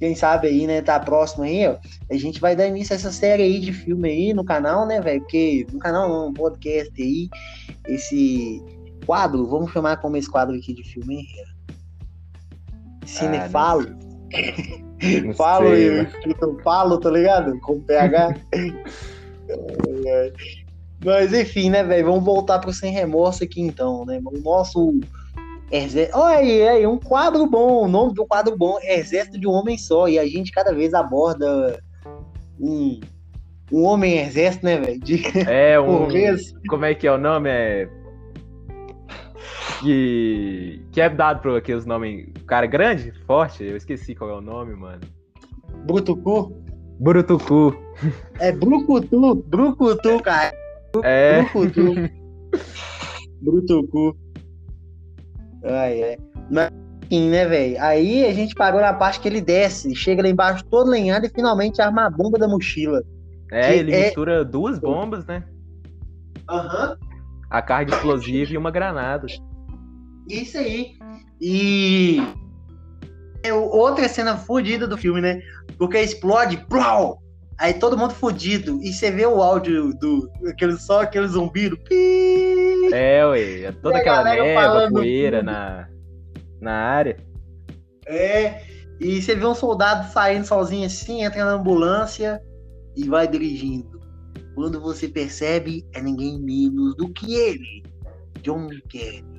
Quem sabe aí, né, tá próximo aí, ó. A gente vai dar início a essa série aí de filme aí no canal, né, velho? Porque no canal não, podcast aí, esse quadro, vamos chamar como esse quadro aqui de filme, Cinefalo. Falo, falo, tá ligado? Com PH. Mas enfim, né, velho? Vamos voltar pro Sem Remorso aqui então, né? O nosso Exército. Olha aí, aí, um quadro bom. O nome do quadro bom é Exército de um Homem Só. E a gente cada vez aborda um, um homem exército, né, velho? De... É, um. Como é que é o nome? É. Que, que é dado para aqueles nomes. Cara grande, forte, eu esqueci qual é o nome, mano. Brutucu? Brutucu. É Brucutu, Brucutu, cara. É. Brucutu. Brutucu. Ai, ai. Mas, enfim, né, velho? Aí a gente parou na parte que ele desce, chega lá embaixo todo lenhado e finalmente arma a bomba da mochila. É, ele é... mistura duas bombas, né? Aham. Uhum. A carga explosiva e uma granada. Isso aí. E é outra cena fodida do filme, né? Porque explode, plau! Aí todo mundo fodido. E você vê o áudio do. Aquele, só aquele zumbido. É, ué. É toda aquela neva, poeira na, na área. É. E você vê um soldado saindo sozinho assim, entra na ambulância e vai dirigindo. Quando você percebe, é ninguém menos do que ele, John Kerry.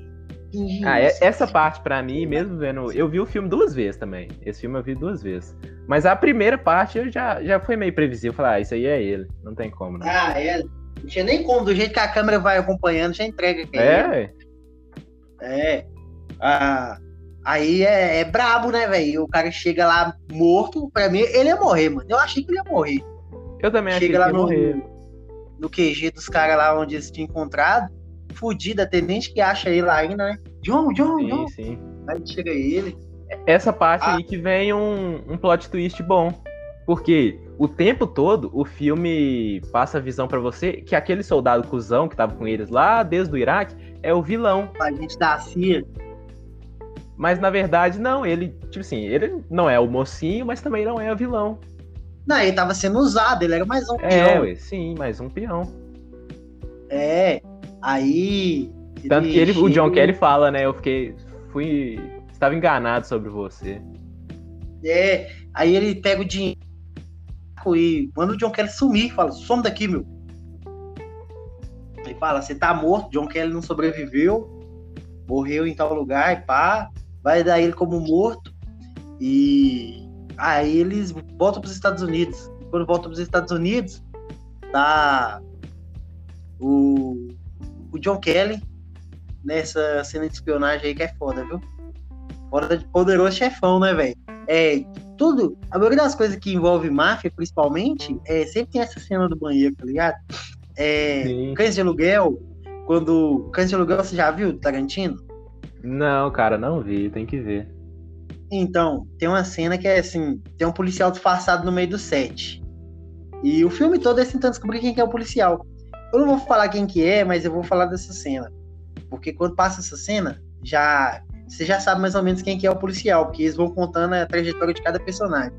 Ah, é, essa parte para mim, mesmo vendo, eu vi o filme duas vezes também. Esse filme eu vi duas vezes. Mas a primeira parte eu já, já foi meio previsível. Falar, ah, isso aí é ele. Não tem como, né? Ah, é. Não tinha nem como, do jeito que a câmera vai acompanhando, já entrega. Que é? É. é. Ah, aí é, é brabo, né, velho? O cara chega lá morto. Pra mim, ele ia morrer, mano. Eu achei que ele ia morrer. Eu também chega achei que ia no, morrer. No QG dos caras lá onde eles tinham encontrado fudida, tem gente que acha ele ainda, né? John, John, sim, John. Sim. Aí chega ele. Essa parte ah. aí que vem um, um plot twist bom. Porque o tempo todo o filme passa a visão para você que aquele soldado cuzão que tava com eles lá desde o Iraque é o vilão. A gente tá assim. Mas na verdade, não, ele, tipo assim, ele não é o mocinho, mas também não é o vilão. Não, ele tava sendo usado, ele era mais um é, peão. É, sim, mais um peão. É, Aí. Tanto que ele, o John Kelly fala, né? Eu fiquei. Fui. Estava enganado sobre você. É, aí ele pega o dinheiro e manda o John Kelly sumir, fala, some daqui, meu. Aí fala, você tá morto, John Kelly não sobreviveu, morreu em tal lugar, e pá, vai dar ele como morto. E aí eles voltam para os Estados Unidos. Quando voltam para os Estados Unidos, tá o o John Kelly nessa cena de espionagem aí que é foda, viu? Foda de poderoso chefão, né, velho? É, tudo, a maioria das coisas que envolve máfia, principalmente, é, sempre tem essa cena do banheiro, tá ligado? É, Cães de Aluguel, quando. Cães de Aluguel, você já viu, Tarantino? Não, cara, não vi, tem que ver. Então, tem uma cena que é assim: tem um policial disfarçado no meio do set. E o filme todo é tentando descobrir quem é o policial. Eu não vou falar quem que é, mas eu vou falar dessa cena. Porque quando passa essa cena, já você já sabe mais ou menos quem que é o policial, porque eles vão contando a trajetória de cada personagem.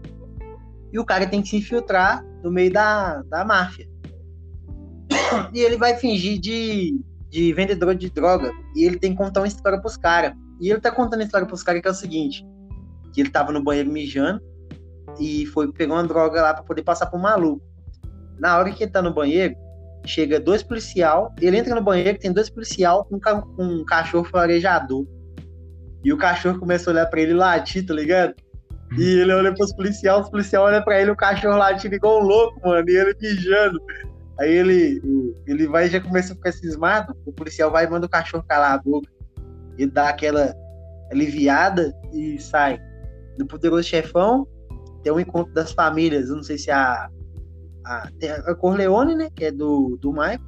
E o cara tem que se infiltrar no meio da, da máfia. E ele vai fingir de, de vendedor de droga. E ele tem que contar uma história pros caras. E ele tá contando a história pros caras que é o seguinte: que ele tava no banheiro mijando e foi pegou uma droga lá para poder passar pro maluco. Na hora que ele tá no banheiro, chega dois policial, ele entra no banheiro, tem dois policial com um cachorro farejador. E o cachorro começa a olhar pra ele latir, tá ligado? E ele olha pros policiais, os policiais olham pra ele, o cachorro latindo igual um louco, mano, e ele mijando. Aí ele, ele vai e já começa a ficar cismado, o policial vai e manda o cachorro calar a boca. Ele dá aquela aliviada e sai. No Poderoso Chefão, tem um encontro das famílias, eu não sei se a a, a Corleone, né? Que é do, do Michael,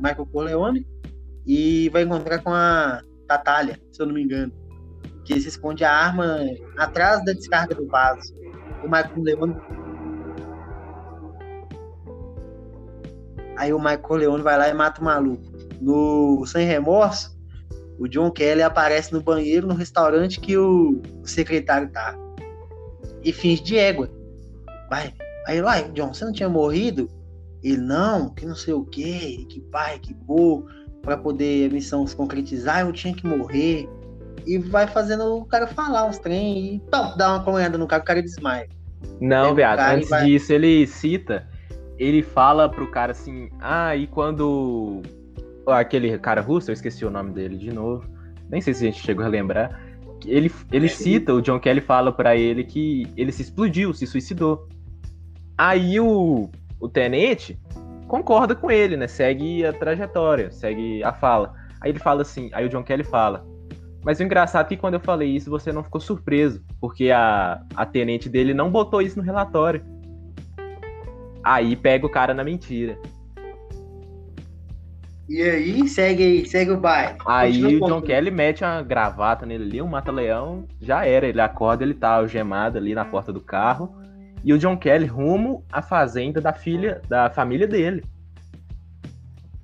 Michael Corleone, e vai encontrar com a Tatália, se eu não me engano. Que se esconde a arma atrás da descarga do vaso. O Michael Corleone. Aí o Michael Corleone vai lá e mata o maluco. No Sem Remorso, o John Kelly aparece no banheiro no restaurante que o secretário tá. E finge de égua. Vai, Aí ele, uai, John, você não tinha morrido? Ele, não, que não sei o quê, que pai, que pô, para poder a missão se concretizar, eu tinha que morrer. e vai fazendo o cara falar uns trem e top, dá uma comendo no cara, o cara desmaia. Não, viado, antes vai- disso ele cita, ele fala pro cara assim, ah, e quando aquele cara russo, eu esqueci o nome dele de novo, nem sei se a gente chegou a lembrar, ele, ele cita, o John Kelly fala pra ele que ele se explodiu, se suicidou. Aí o, o tenente concorda com ele, né, segue a trajetória, segue a fala. Aí ele fala assim, aí o John Kelly fala, mas o engraçado é que quando eu falei isso, você não ficou surpreso, porque a, a tenente dele não botou isso no relatório. Aí pega o cara na mentira. E aí, segue segue o baile. Aí Continua o John contando. Kelly mete uma gravata nele ali, um mata-leão, já era. Ele acorda, ele tá algemado ali na porta do carro. E o John Kelly rumo à fazenda da filha, da família dele.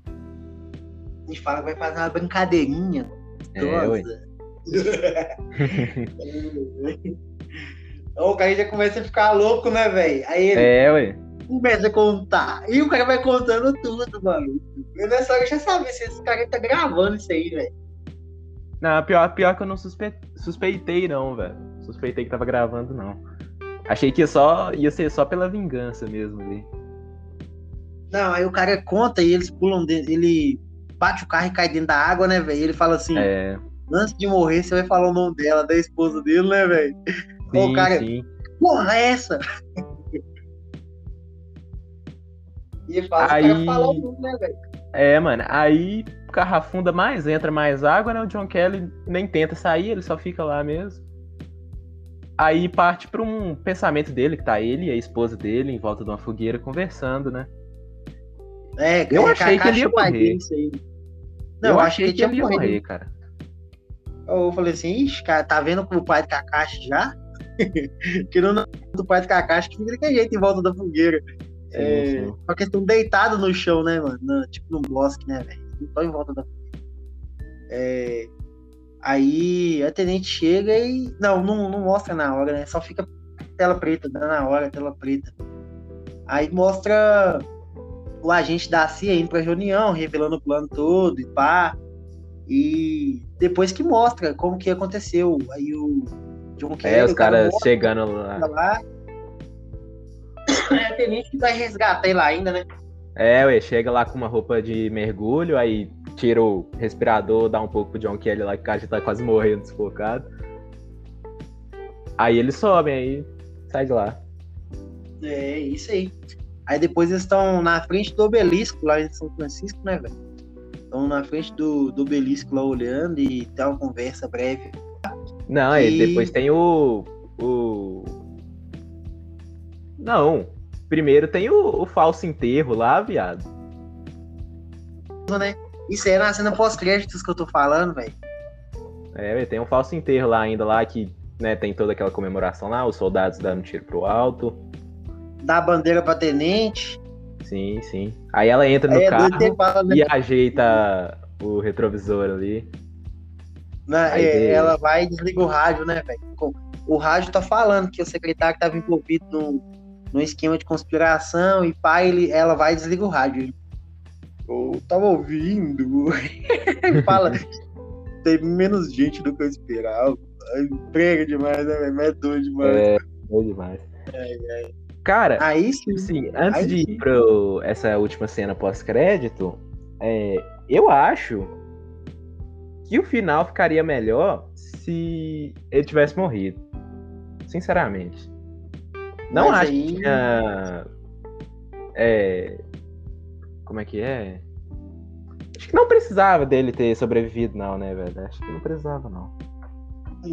A gente fala que vai fazer uma brincadeirinha. É, ué. gostosa. o cara já começa a ficar louco, né, velho? Aí ele É, ué. começa a contar. E o cara vai contando tudo, mano. E nessa hora eu já sabia se esse cara tá gravando isso aí, velho. Não, pior, pior que eu não suspe- suspeitei, não, velho. Suspeitei que tava gravando, não. Achei que ia, só, ia ser só pela vingança mesmo ali. Não, aí o cara conta e eles pulam dentro. Ele bate o carro e cai dentro da água, né, velho? Ele fala assim: É, antes de morrer, você vai falar o nome dela, da esposa dele, né, velho? Sim, cara- sim. Porra, é essa? E ele fala, Aí- o cara fala o nome, né, velho? É, mano, aí o carro afunda mais, entra mais água, né? O John Kelly nem tenta sair, ele só fica lá mesmo. Aí parte pra um pensamento dele, que tá ele e a esposa dele em volta de uma fogueira conversando, né? É, Eu é, achei que ele ia morrer. aí. Não, eu achei que ele ia morrer. morrer, cara. Eu falei assim, ixi, cara, tá vendo com o pai do Kakashi já? que não do pai do Kakashi que fica daquele jeito em volta da fogueira. Sim, É, sim. Só que eles estão deitados no chão, né, mano? Tipo num bosque, né, velho? Não estão em volta da fogueira. É, Aí a tenente chega e. Não, não, não mostra na hora, né? Só fica tela preta, dá na hora, tela preta. Aí mostra o agente da CIA indo pra reunião, revelando o plano todo e pá. E depois que mostra como que aconteceu. Aí o John Kelly, É, os cara caras mostra chegando lá. lá. É a tenente que vai resgatar ele ainda, né? É, ué, chega lá com uma roupa de mergulho, aí tira o respirador, dá um pouco pro John Kelly lá, que o cara já tá quase morrendo sufocado. Aí eles sobem, aí sai de lá. É, isso aí. Aí depois eles estão na frente do obelisco lá em São Francisco, né, velho? Estão na frente do, do obelisco lá olhando e tem uma conversa breve. Não, aí E- depois tem o. O. Não. Primeiro tem o, o falso enterro lá, viado. Isso aí é na cena pós-créditos que eu tô falando, velho. É, tem um falso enterro lá ainda lá que né, tem toda aquela comemoração lá, os soldados dando tiro pro alto. Dá a bandeira pra tenente. Sim, sim. Aí ela entra no é carro né? e ajeita o retrovisor ali. Na- é, ela vai e desliga o rádio, né, velho? O rádio tá falando que o secretário estava envolvido num, num esquema de conspiração e pá, ele, ela vai e desliga o rádio. Eu tava ouvindo. fala, tem menos gente do que eu esperava. Aí, Prega demais, né, velho? É doido demais. É, bom demais. Cara, Aí sim. Assim, antes Aí de ir para essa última cena pós-crédito, é, eu acho que o final ficaria melhor se ele tivesse morrido. Sinceramente. Não Mas acho aí- que tinha. é, como é que é? Acho que não precisava dele ter sobrevivido, não, né, velho? Acho que não precisava, não.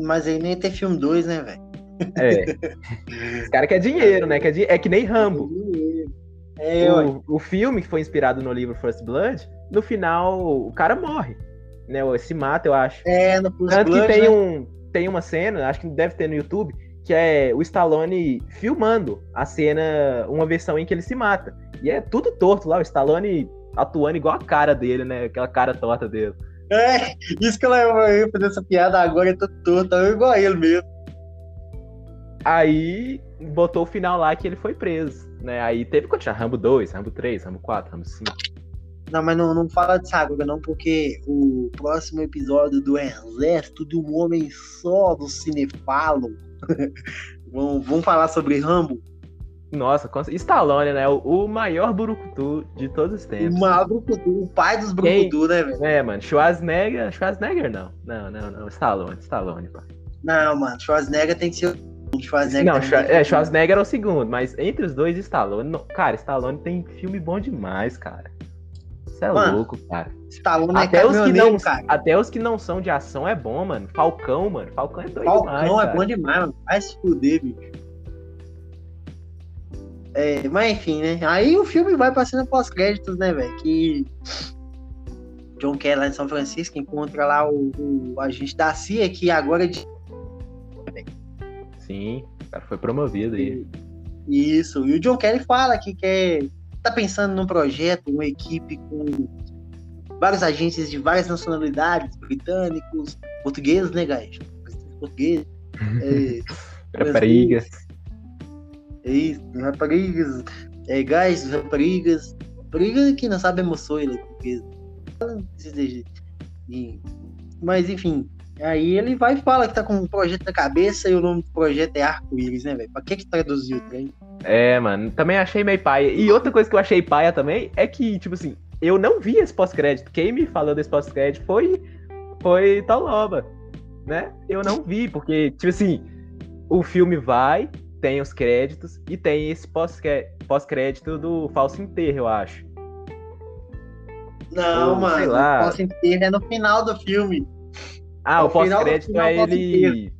Mas aí nem ia ter filme 2, né, velho? É. Os caras querem dinheiro, né? Quer di- É que nem Rambo. É, o, o filme que foi inspirado no livro First Blood, no final o cara morre, né? Ou se mata, eu acho. É, no Plus Tanto que Blood, tem, né? um, tem uma cena, acho que deve ter no YouTube, que é o Stallone filmando a cena, uma versão em que ele se mata. E é tudo torto lá, o Stallone atuando igual a cara dele, né? Aquela cara torta dele. É, isso que ela ia fazer essa piada agora, é todo torto, tá igual a ele mesmo. Aí botou o final lá que ele foi preso, né? Aí teve que continuar Rambo 2, Rambo 3, Rambo 4, Rambo 5. Não, mas não, não fala de Sakura, não, porque o próximo episódio do Exército de um Homem Só do Cinefalo. vamos, vamos falar sobre Rambo. Nossa, Stallone, né? O, o maior burucutu de todos os tempos. O maior burucutu, o pai dos burucutu, né, velho? É, mano. Schwarzenegger, Schwarzenegger não. Não, não, não. Stallone, Stallone, pô. Não, mano. Schwarzenegger tem que ser Schwarzenegger. Não, Schwar é, Schwarzenegger é o segundo, mas entre os dois, Stallone. Não, cara, Stallone tem filme bom demais, cara. Isso é mano, louco, cara. Stallone é até é os que não, cara. Até os que não são de ação é bom, mano. Falcão, mano. Falcão é doido Falcão demais. Falcão é cara. bom demais, mano. Vai se fuder, bicho. É, mas enfim, né? Aí o filme vai passando pós-créditos, né, velho? Que John Kelly lá em São Francisco encontra lá o, o agente da CIA, que agora é de. Sim, o cara foi promovido aí. Isso, e o John Kelly fala que quer. Tá pensando num projeto, uma equipe com vários agentes de várias nacionalidades, britânicos, portugueses, né, guys? Portugueses. É, Raparigas. É isso, raparigas, é, gás, raparigas. Raparigas que não sabe emoções, né? Porque... Mas enfim, aí ele vai e fala que tá com um projeto na cabeça e o nome do projeto é Arco-Íris, né, velho? Pra que que traduziu o trem? É, mano, também achei meio paia. E outra coisa que eu achei paia também é que, tipo assim, eu não vi esse pós-crédito. Quem me falou desse pós-crédito foi, foi Taloba, né? Eu não vi, porque, tipo assim, o filme vai, tem os créditos e tem esse pós-crédito do falso enterro, eu acho. Não, Ou, mano, o falso enterro é no final do filme. Ah, é o pós-crédito é ele.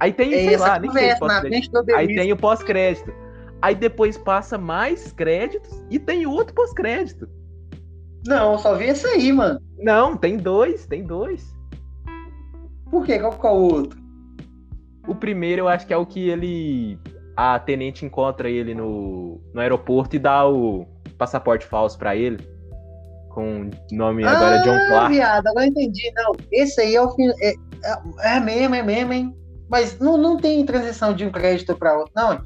Aí tem, é sei lá, nem sei Aí tem o pós-crédito. Aí depois passa mais créditos e tem outro pós-crédito. Não, só vi esse aí, mano. Não, tem dois, tem dois. Por quê? Qual que é o outro? O primeiro eu acho que é o que ele. A tenente encontra ele no, no aeroporto e dá o passaporte falso para ele. Com o nome ah, agora John Clark. viado, agora entendi. Não, esse aí é o fim. É, é, é mesmo, é mesmo, hein? Mas não, não tem transição de um crédito para outro, não.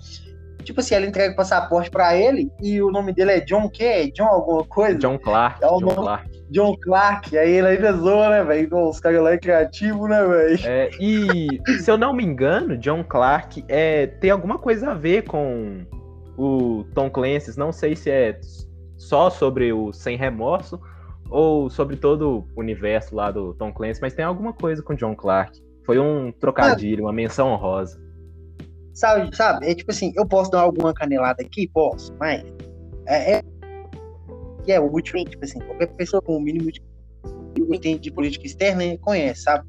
Tipo assim, ela entrega o passaporte para ele e o nome dele é John quê? John alguma coisa? John Clark. É o John nome... Clark. John Clark, aí ele ainda zoa, né, velho? Os caras lá é criativo, né, velho? É, e se eu não me engano, John Clark é, tem alguma coisa a ver com o Tom Clancy. Não sei se é só sobre o Sem Remorso ou sobre todo o universo lá do Tom Clancy, mas tem alguma coisa com John Clark. Foi um trocadilho, uma menção honrosa. Sabe, sabe? É tipo assim, eu posso dar alguma canelada aqui? Posso, mas é, é é útil, tipo assim, qualquer pessoa com o mínimo de entende de política externa né, conhece, sabe?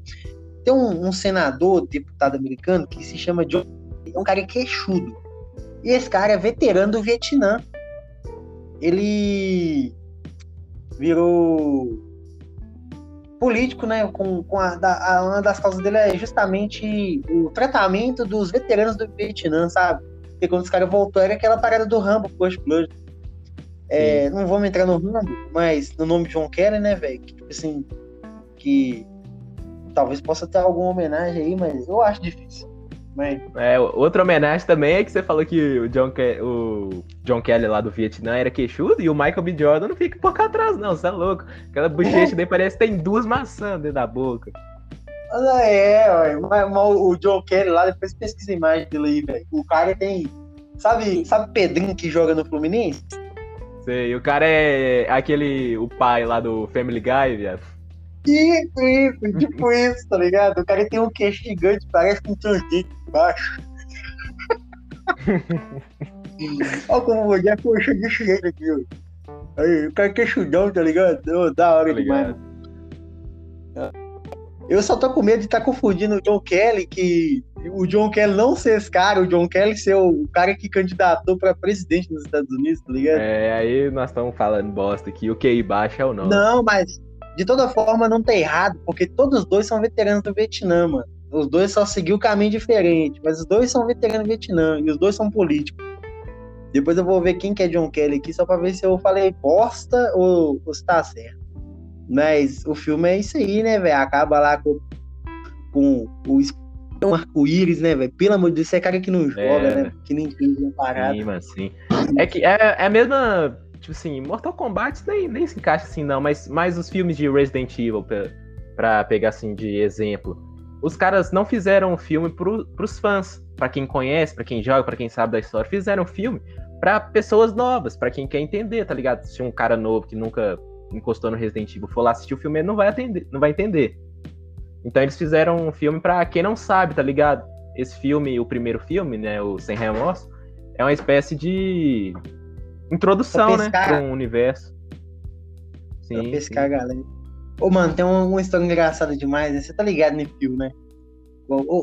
Tem um, um, senador, deputado americano, que se chama John. É um cara queixudo. E esse cara é veterano do Vietnã. Ele virou político, né? Com, com a, a, uma das causas dele é justamente o tratamento dos veteranos do Vietnã, sabe? Porque quando os caras voltou era aquela parada do Rambo First Blood. É, não vamos entrar no Rambo, mas no nome de John Kerry, né, velho? Que, tipo assim, que talvez possa ter alguma homenagem aí, mas eu acho difícil. É, outra homenagem também é que você falou que o John, Ke o John Kelly lá do Vietnã era queixudo e o Michael B. Jordan não fica por cá atrás, não, você é louco. Aquela bochecha dele parece que tem duas maçãs dentro da boca. É, mas, mas o John Kelly lá, depois pesquisa a imagem dele aí, velho. O cara tem. Sabe, sabe Pedrinho que joga no Fluminense? Sei, o cara é aquele. o pai lá do Family Guy, viado. Isso, isso, tipo isso, tá ligado? O cara tem um queixo gigante, parece um sorvete Olha como o mulher puxa desse jeito aqui, ó. Aí, o cara é queixudão, tá ligado? Oh, da hora tá demais. Eu só tô com medo de estar tá confundindo o John Kelly, que o John Kelly não ser esse cara, o John Kelly ser o cara que candidatou pra presidente nos Estados Unidos, tá ligado? É, aí nós estamos falando bosta aqui, o QI baixo é o não. Não, mas de toda forma não tá errado, porque todos os dois são veteranos do Vietnã, mano. Os dois só seguiu o caminho diferente, mas os dois são veteranos do Vietnã e os dois são políticos. Depois eu vou ver quem que é John Kelly aqui, só pra ver se eu falei bosta ou, ou se tá certo. Mas o filme é isso aí, né, velho? Acaba lá com, com o um arco-íris, né, velho? Pelo amor de Deus, você é cara que não joga, é, né? Que nem fez uma parada. Sim, mas sim. É que é, é a mesma Tipo assim, Mortal Kombat nem, nem se encaixa assim, não, mas mais os filmes de Resident Evil, pra, pra pegar assim de exemplo. Os caras não fizeram um filme pro, pros fãs, para quem conhece, para quem joga, para quem sabe da história. Fizeram um filme para pessoas novas, para quem quer entender, tá ligado? Se um cara novo que nunca encostou no Resident Evil for lá assistir o filme, ele não vai, atender, não vai entender. Então eles fizeram um filme para quem não sabe, tá ligado? Esse filme, o primeiro filme, né, o Sem Remorso, é uma espécie de introdução, né, para um universo. Sim. Pra pescar sim. a galera. Ô, mano, tem uma, história engraçada demais, né? Você tá ligado nesse filme, né?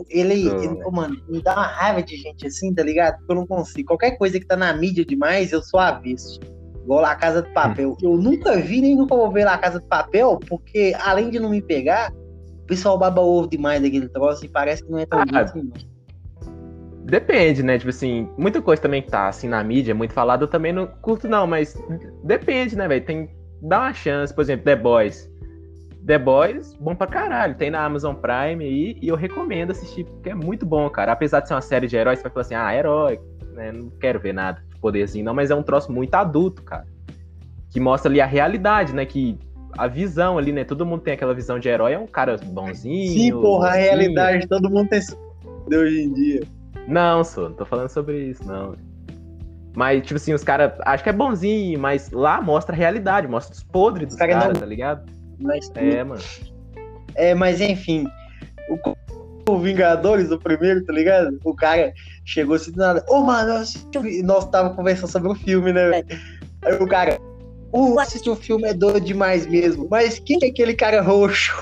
Ele, oh. ele oh, mano, me dá uma raiva de gente assim, tá ligado? Eu não consigo. Qualquer coisa que tá na mídia demais, eu sou avesso. Igual lá Casa de Papel. Hum. Eu nunca vi nem nunca vou ver lá Casa de Papel, porque além de não me pegar, o pessoal baba ovo demais daquele troço e parece que não é tão ah, assim, não. Depende, né? Tipo assim, muita coisa também que tá assim na mídia, muito falado, eu também não curto, não, mas depende, né, velho? Tem. Dá uma chance, por exemplo, The Boys. The Boys, bom pra caralho. Tem na Amazon Prime aí e eu recomendo assistir, porque é muito bom, cara. Apesar de ser uma série de heróis, você vai falar assim, ah, herói, né? Não quero ver nada de poderzinho, não, mas é um troço muito adulto, cara. Que mostra ali a realidade, né? Que a visão ali, né? Todo mundo tem aquela visão de herói, é um cara bonzinho. Sim, porra, bonzinho. a realidade, todo mundo tem isso hoje em dia. Não, sou, não tô falando sobre isso, não. Mas, tipo assim, os caras acho que é bonzinho, mas lá mostra a realidade, mostra os podres dos caras, cara, tá ligado? Mas, é, mano. É, mas enfim, o, o Vingadores, o primeiro, tá ligado? O cara chegou assim do nada, ô, oh, mano, nós tava conversando sobre o filme, né? Aí o cara, o uh, assistir o filme é doido demais mesmo, mas quem é aquele cara roxo?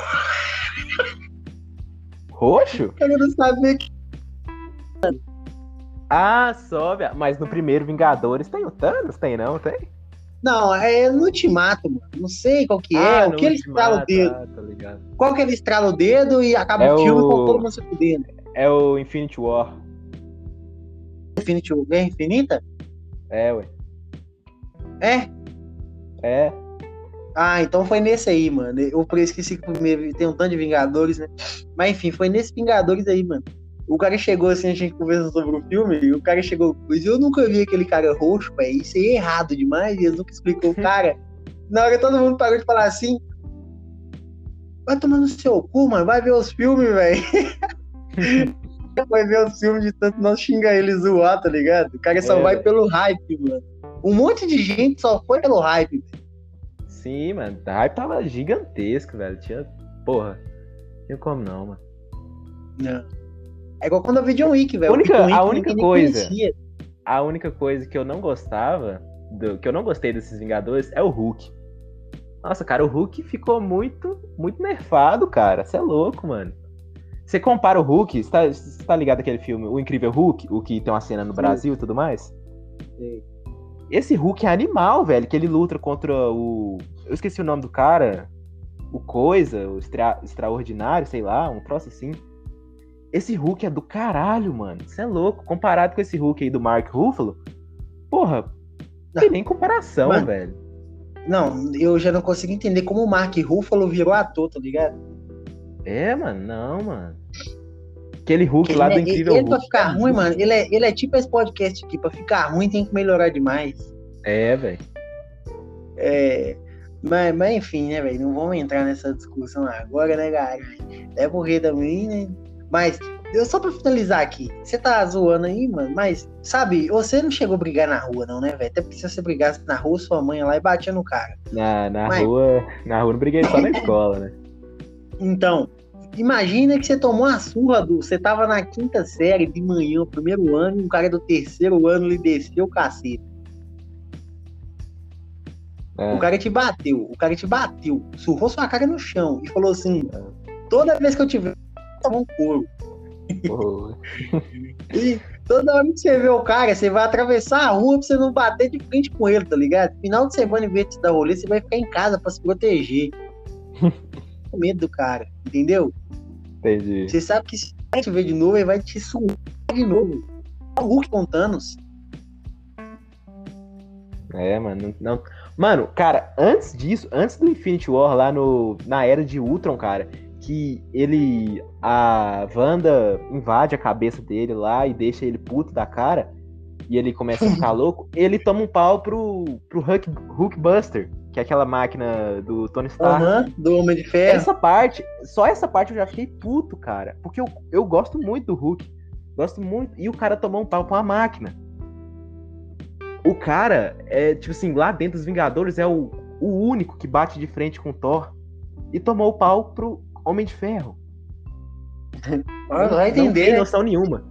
Roxo? Eu não sabia que ah, sobe. Mas no primeiro Vingadores tem o Thanos? Tem não? Tem? Não, é no Ultimato, mano. Não sei qual que é. Ah, o que ele estrala o dedo? Ah, tá qual que ele estrala o dedo e acaba é o filme com todo mundo se fudendo? É o Infinity War. Infinity War é infinita? É, ué. É? É. Ah, então foi nesse aí, mano. Eu esqueci que primeiro tem um tanto de Vingadores, né? Mas enfim, foi nesse Vingadores aí, mano. O cara chegou assim, a gente conversou sobre o filme, e o cara chegou, pois eu nunca vi aquele cara roxo, velho. Isso aí é errado demais, e ele nunca explicou o cara. Na hora todo mundo parou de falar assim. Vai tomar no seu cu, mano. Vai ver os filmes, velho. vai ver os filmes de tanto não xingar ele zoar, tá ligado? O cara só é, vai pelo hype, mano. Um monte de gente só foi pelo hype, velho. Sim, mano. O hype tava gigantesco, velho. Tinha. Porra. Não tinha como não, mano. Não. É igual quando eu vi John Wick, velho. A única, a única coisa. A única coisa que eu não gostava, do, que eu não gostei desses Vingadores, é o Hulk. Nossa, cara, o Hulk ficou muito, muito nerfado, cara. Você é louco, mano. Você compara o Hulk, você tá, tá ligado aquele filme, O Incrível Hulk, o que tem uma cena no Sim. Brasil e tudo mais? Sim. Esse Hulk é animal, velho, que ele luta contra o. Eu esqueci o nome do cara. O Coisa, o extra... Extraordinário, sei lá, um troço assim. Esse Hulk é do caralho, mano. Você é louco. Comparado com esse Hulk aí do Mark Ruffalo, porra, não tem nem comparação, mano, velho. Não, eu já não consigo entender como o Mark Ruffalo virou ator, tá ligado? É, mano, não, mano. Aquele Hulk ele lá do é, Incrível ele, Hulk. Ele pra ficar ruim, mano, ele é, ele é tipo esse podcast aqui. Pra ficar ruim tem que melhorar demais. É, velho. É. Mas, mas enfim, né, velho? Não vamos entrar nessa discussão agora, né, cara? É morrer também, né? Mas, eu, só pra finalizar aqui, você tá zoando aí, mano, mas, sabe, você não chegou a brigar na rua, não, né, velho? Até porque se você brigasse na rua, sua mãe ia lá e batia no cara. Na, na mas... rua, na rua não briguei só na escola, né? Então, imagina que você tomou uma surra do. Você tava na quinta série de manhã, primeiro ano, e um cara do terceiro ano lhe desceu o cacete. É. O cara te bateu, o cara te bateu, surrou sua cara no chão e falou assim: toda vez que eu tiver tomar um couro. e toda hora que você vê o cara, você vai atravessar a rua pra você não bater de frente com ele, tá ligado? Final de semana, em vez de dar rolê, você vai ficar em casa pra se proteger. com medo do cara, entendeu? Entendi. Você sabe que se a gente ver de novo, ele vai te sugar de novo. É o Hulk com Thanos. É, mano, não. Mano, cara, antes disso, antes do Infinity War lá no, na era de Ultron, cara, que ele. A Wanda invade a cabeça dele lá e deixa ele puto da cara. e ele começa a ficar louco, ele toma um pau pro, pro Hulk, Hulkbuster, que é aquela máquina do Tony Stark. Uhum, do Homem de Ferro. Essa parte, só essa parte eu já fiquei puto, cara. Porque eu, eu gosto muito do Hulk. Gosto muito. E o cara tomou um pau com a máquina. O cara, é tipo assim, lá dentro dos Vingadores é o, o único que bate de frente com o Thor. E tomou o pau pro Homem de Ferro. Ah, vai entender. Não tem noção nenhuma.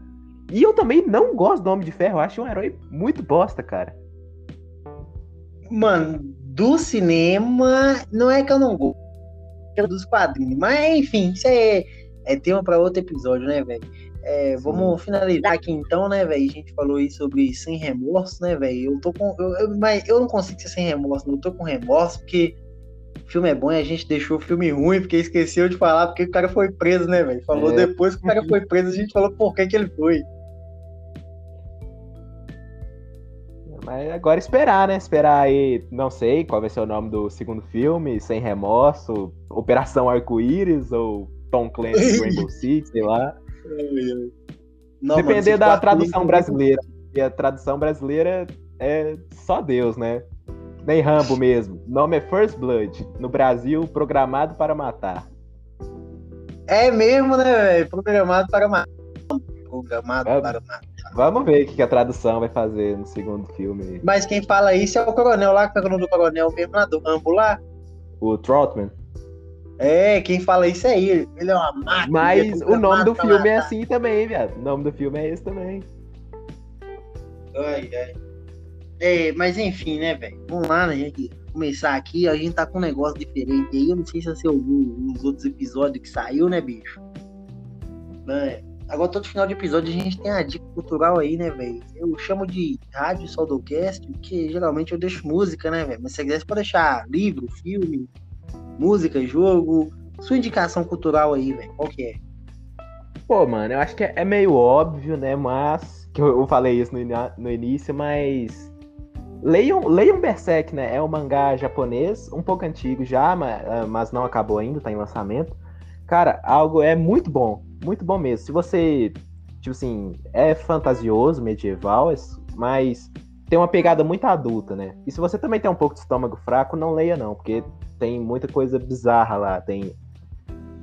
E eu também não gosto do Homem de Ferro. Acho um herói muito bosta, cara. Mano, do cinema, não é que eu não gosto. É dos quadrinhos. Mas, enfim, isso é, é tema para outro episódio, né, velho? É, vamos finalizar aqui então, né, velho? A gente falou aí sobre sem remorso, né, velho? Eu tô com. Eu, eu, mas eu não consigo ser sem remorso, não. Eu tô com remorso porque o filme é bom e a gente deixou o filme ruim porque esqueceu de falar porque o cara foi preso, né, velho? Falou é. depois que o cara foi preso, a gente falou por que, que ele foi. Mas agora esperar, né? Esperar aí, não sei qual vai ser o nome do segundo filme, Sem Remorso, Operação Arco-Íris ou Tom Clancy Rainbow Six, sei lá. Não, Depender mano, da tradução brasileira. E a tradução brasileira é só Deus, né? Nem Rambo mesmo. O nome é First Blood. No Brasil, programado para matar. É mesmo, né, velho? Programado para matar. Programado é. para matar. Vamos ver o que a tradução vai fazer no segundo filme. Mas quem fala isso é o coronel lá, que é o nome do coronel mesmo lá do Rambo lá. O Trotman. É, quem fala isso é ele. Ele é uma máquina. Mas o nome do filme é assim também, viado. O nome do filme é esse também. Ai, ai. É, mas enfim, né, velho? Vamos lá, né, gente? Começar aqui, a gente tá com um negócio diferente aí. Eu não sei se você ouviu os outros episódios que saiu, né, bicho? É, agora todo final de episódio a gente tem a dica cultural aí, né, velho? Eu chamo de rádio Soldocast, porque geralmente eu deixo música, né, velho? Mas se você quiser, você pode deixar livro, filme, música, jogo, sua indicação cultural aí, velho, qual que é? Pô, mano, eu acho que é meio óbvio, né, mas... Que eu falei isso no, no início, mas... Leiam, leiam Berserk, né? É um mangá japonês, um pouco antigo já, mas, ah, mas não acabou ainda, tá em lançamento. Cara, algo é muito bom, muito bom mesmo. Se você, tipo assim, é fantasioso, medieval, mas tem uma pegada muito adulta, né? E se você também tem um pouco de estômago fraco, não leia não, porque tem muita coisa bizarra lá. Tem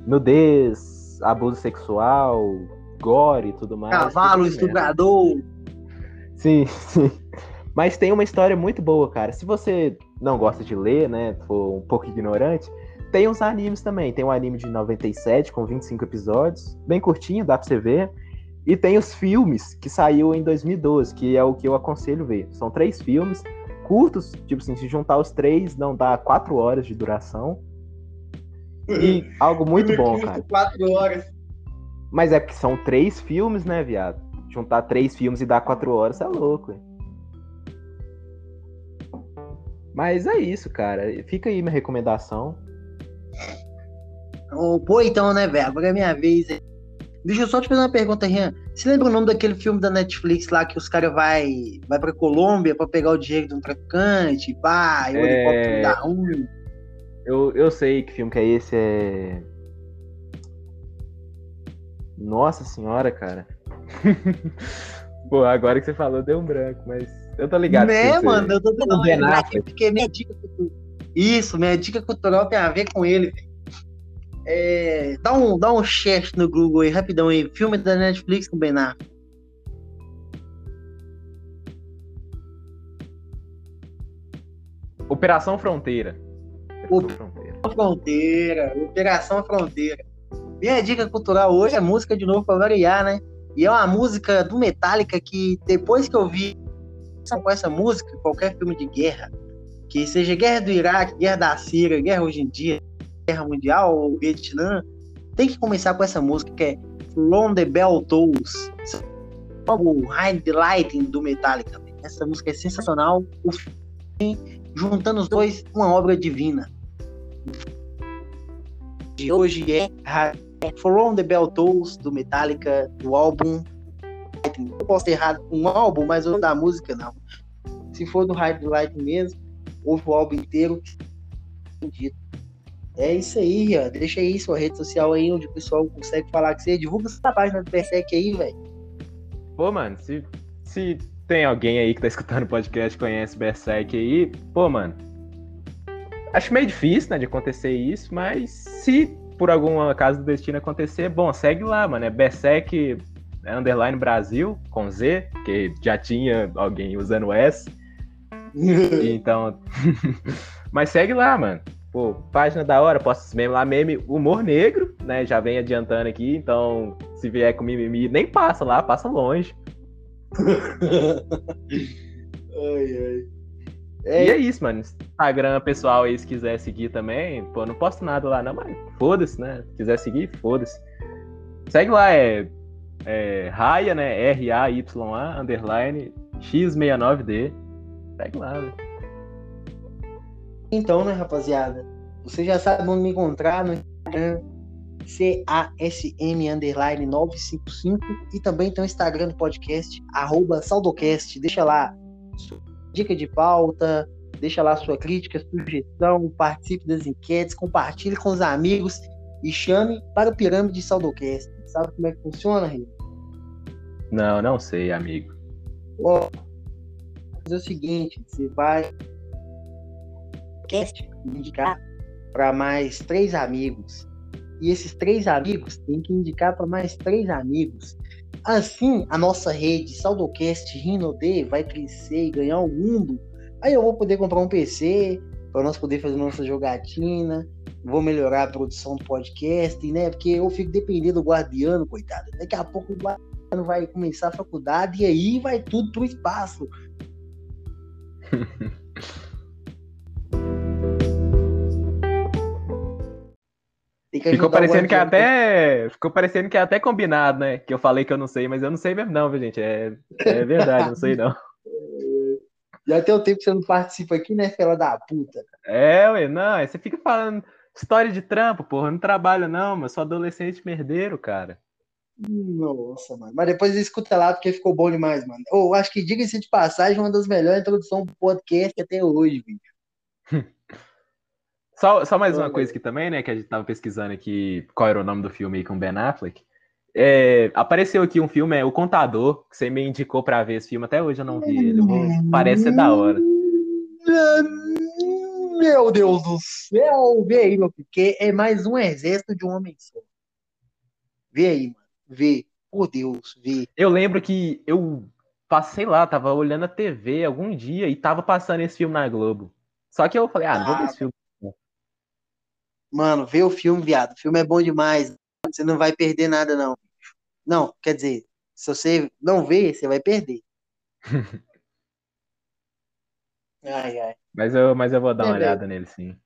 nudez, abuso sexual, gore e tudo mais. Cavalo, estuprador. Sim, sim. Mas tem uma história muito boa, cara. Se você não gosta de ler, né, for um pouco ignorante, tem uns animes também. Tem um anime de 97 com 25 episódios, bem curtinho, dá pra você ver. E tem os filmes que saiu em 2012, que é o que eu aconselho ver. São três filmes curtos, tipo assim, se juntar os três, não dá quatro horas de duração. E algo muito bom, cara. Quatro horas. Mas é porque são três filmes, né, viado? Juntar três filmes e dar quatro horas é louco, hein? Mas é isso, cara. Fica aí minha recomendação. Oh, pô, então, né, velho? Agora é minha vez. Deixa eu só te fazer uma pergunta, Rian. Você lembra o nome daquele filme da Netflix lá que os caras vai, vai pra Colômbia pra pegar o dinheiro de um traficante, pá, e o é... helicóptero dá ruim? Eu, eu sei que filme que é esse, é... Nossa senhora, cara. Pô, agora que você falou, deu um branco, mas eu tô ligado. Né, mano, eu tô tentando lembrar aqui, porque minha dica cultural... Isso, minha dica cultural tem a ver com ele, velho. É, dá, um, dá um chat no Google aí, rapidão aí. Filme da Netflix com Ben Affleck. Operação Fronteira. Operação Fronteira. Fronteira. Operação Fronteira. Minha dica cultural hoje é música de novo para variar, né? E é uma música do Metallica que depois que eu vi com essa música, qualquer filme de guerra, que seja guerra do Iraque, guerra da Síria, guerra hoje em dia, Guerra Mundial, o Vietnã, tem que começar com essa música que é From the Bell Tolls, o High Lighting do Metallica. Essa música é sensacional. O juntando os dois, uma obra divina. De hoje é From the Bell Tolls do Metallica, do álbum. Eu posso ter errado um álbum, mas o da música não. Se for do High Light mesmo, ouve o álbum inteiro. É isso aí, ó. Deixa aí sua rede social aí, onde o pessoal consegue falar com você. Divulga essa página do Berserk aí, velho. Pô, mano, se, se tem alguém aí que tá escutando o podcast conhece Berserk aí, pô, mano. Acho meio difícil, né, de acontecer isso, mas se por algum acaso do destino acontecer, bom, segue lá, mano. É Berserk Underline Brasil, com Z, que já tinha alguém usando S. então. mas segue lá, mano. Pô, página da hora, posta meme lá, meme humor negro, né? Já vem adiantando aqui, então se vier com mimimi, nem passa lá, passa longe. ai, ai. É... E é isso, mano. Instagram pessoal aí, se quiser seguir também, pô, não posto nada lá, não, mas foda-se, né? Se quiser seguir, foda-se. Segue lá, é, é Raya, né? R-A-Y-A, underline, X69D. Segue lá. Então, né, rapaziada? Você já sabe onde me encontrar no Instagram, CASM underline 955 e também tem o Instagram do podcast, arroba Saudocast. Deixa lá dica de pauta, deixa lá sua crítica, sugestão, participe das enquetes, compartilhe com os amigos e chame para o Pirâmide Saudocast. Sabe como é que funciona, Rio? Não, não sei, amigo. Ó, fazer o seguinte, você vai cast indicar para mais três amigos. E esses três amigos têm que indicar para mais três amigos. Assim, a nossa rede Saudocast Rinode vai crescer e ganhar o mundo. Aí eu vou poder comprar um PC para nós poder fazer nossa jogatina. Vou melhorar a produção do podcast, né? Porque eu fico dependendo do guardiano, coitado. Daqui a pouco o guardiano vai começar a faculdade e aí vai tudo pro espaço. Ficou parecendo que é até. Ficou parecendo que é até combinado, né? Que eu falei que eu não sei, mas eu não sei mesmo, não, viu, gente? É, é verdade, não sei não. Já tem o tempo que você não participa aqui, né, fela da puta? É, ué, não, você fica falando história de trampo, porra, não trabalho não, mas sou adolescente merdeiro, cara. Nossa, mano. Mas depois escuta lá porque ficou bom demais, mano. Eu acho que, diga-se de passagem, uma das melhores introduções do podcast até hoje, bicho. Só, só mais uma coisa aqui também, né? Que a gente tava pesquisando aqui qual era o nome do filme aí com Ben Affleck. É, apareceu aqui um filme, é O Contador, que você me indicou pra ver esse filme. Até hoje eu não vi ele. Parece ser da hora. Meu Deus do céu! Vê aí, meu porque é mais um exército de um homem só. Vê aí, mano. Vê. Por Deus, vê. Eu lembro que eu passei lá, tava olhando a TV algum dia e tava passando esse filme na Globo. Só que eu falei, ah, não vou ver esse filme. Mano, vê o filme, viado. O filme é bom demais. Você não vai perder nada, não. Não, quer dizer, se você não ver, você vai perder. ai, ai. Mas eu, mas eu vou dar é, uma olhada nele, sim.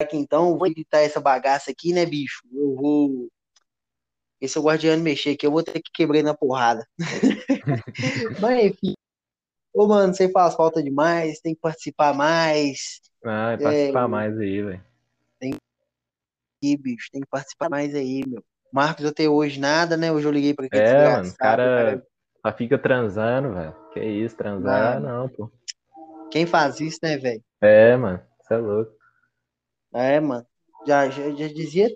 Aqui, então, eu vou editar essa bagaça aqui, né, bicho? Eu vou. Esse é o guardiano mexer aqui, eu vou ter que quebrar na porrada. Mas, enfim. Ô, mano, você faz falta demais, tem que participar mais. Ah, é participar é, mais aí, velho. Tem que, bicho, tem que participar mais aí, meu. Marcos até hoje nada, né? Hoje eu liguei pra aquele É, mano, o cara, cara só fica transando, velho. Que isso, transar mano. não, pô. Quem faz isso, né, velho? É, mano, você é louco. É, mano. Já, já, já, dizia.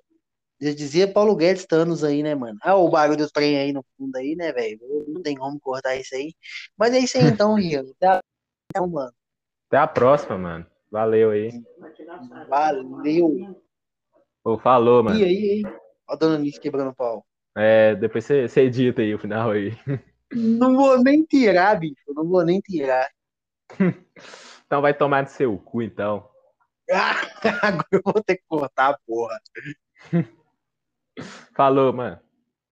Já dizia Paulo Guedes Thanos aí, né, mano? Ah, o barulho do trem aí no fundo aí, né, velho? Não tem como cortar isso aí. Mas é isso aí então, Rio. Até a próxima, mano. Até a próxima, mano. Valeu aí. Valeu. Pô, falou, mano. E aí, aí? Ó a dona Nice quebrando pau. É, depois você edita aí o final aí. Não vou nem tirar, bicho. Não vou nem tirar. então vai tomar no seu cu, então. Agora eu vou ter que cortar, porra. Falou, mano.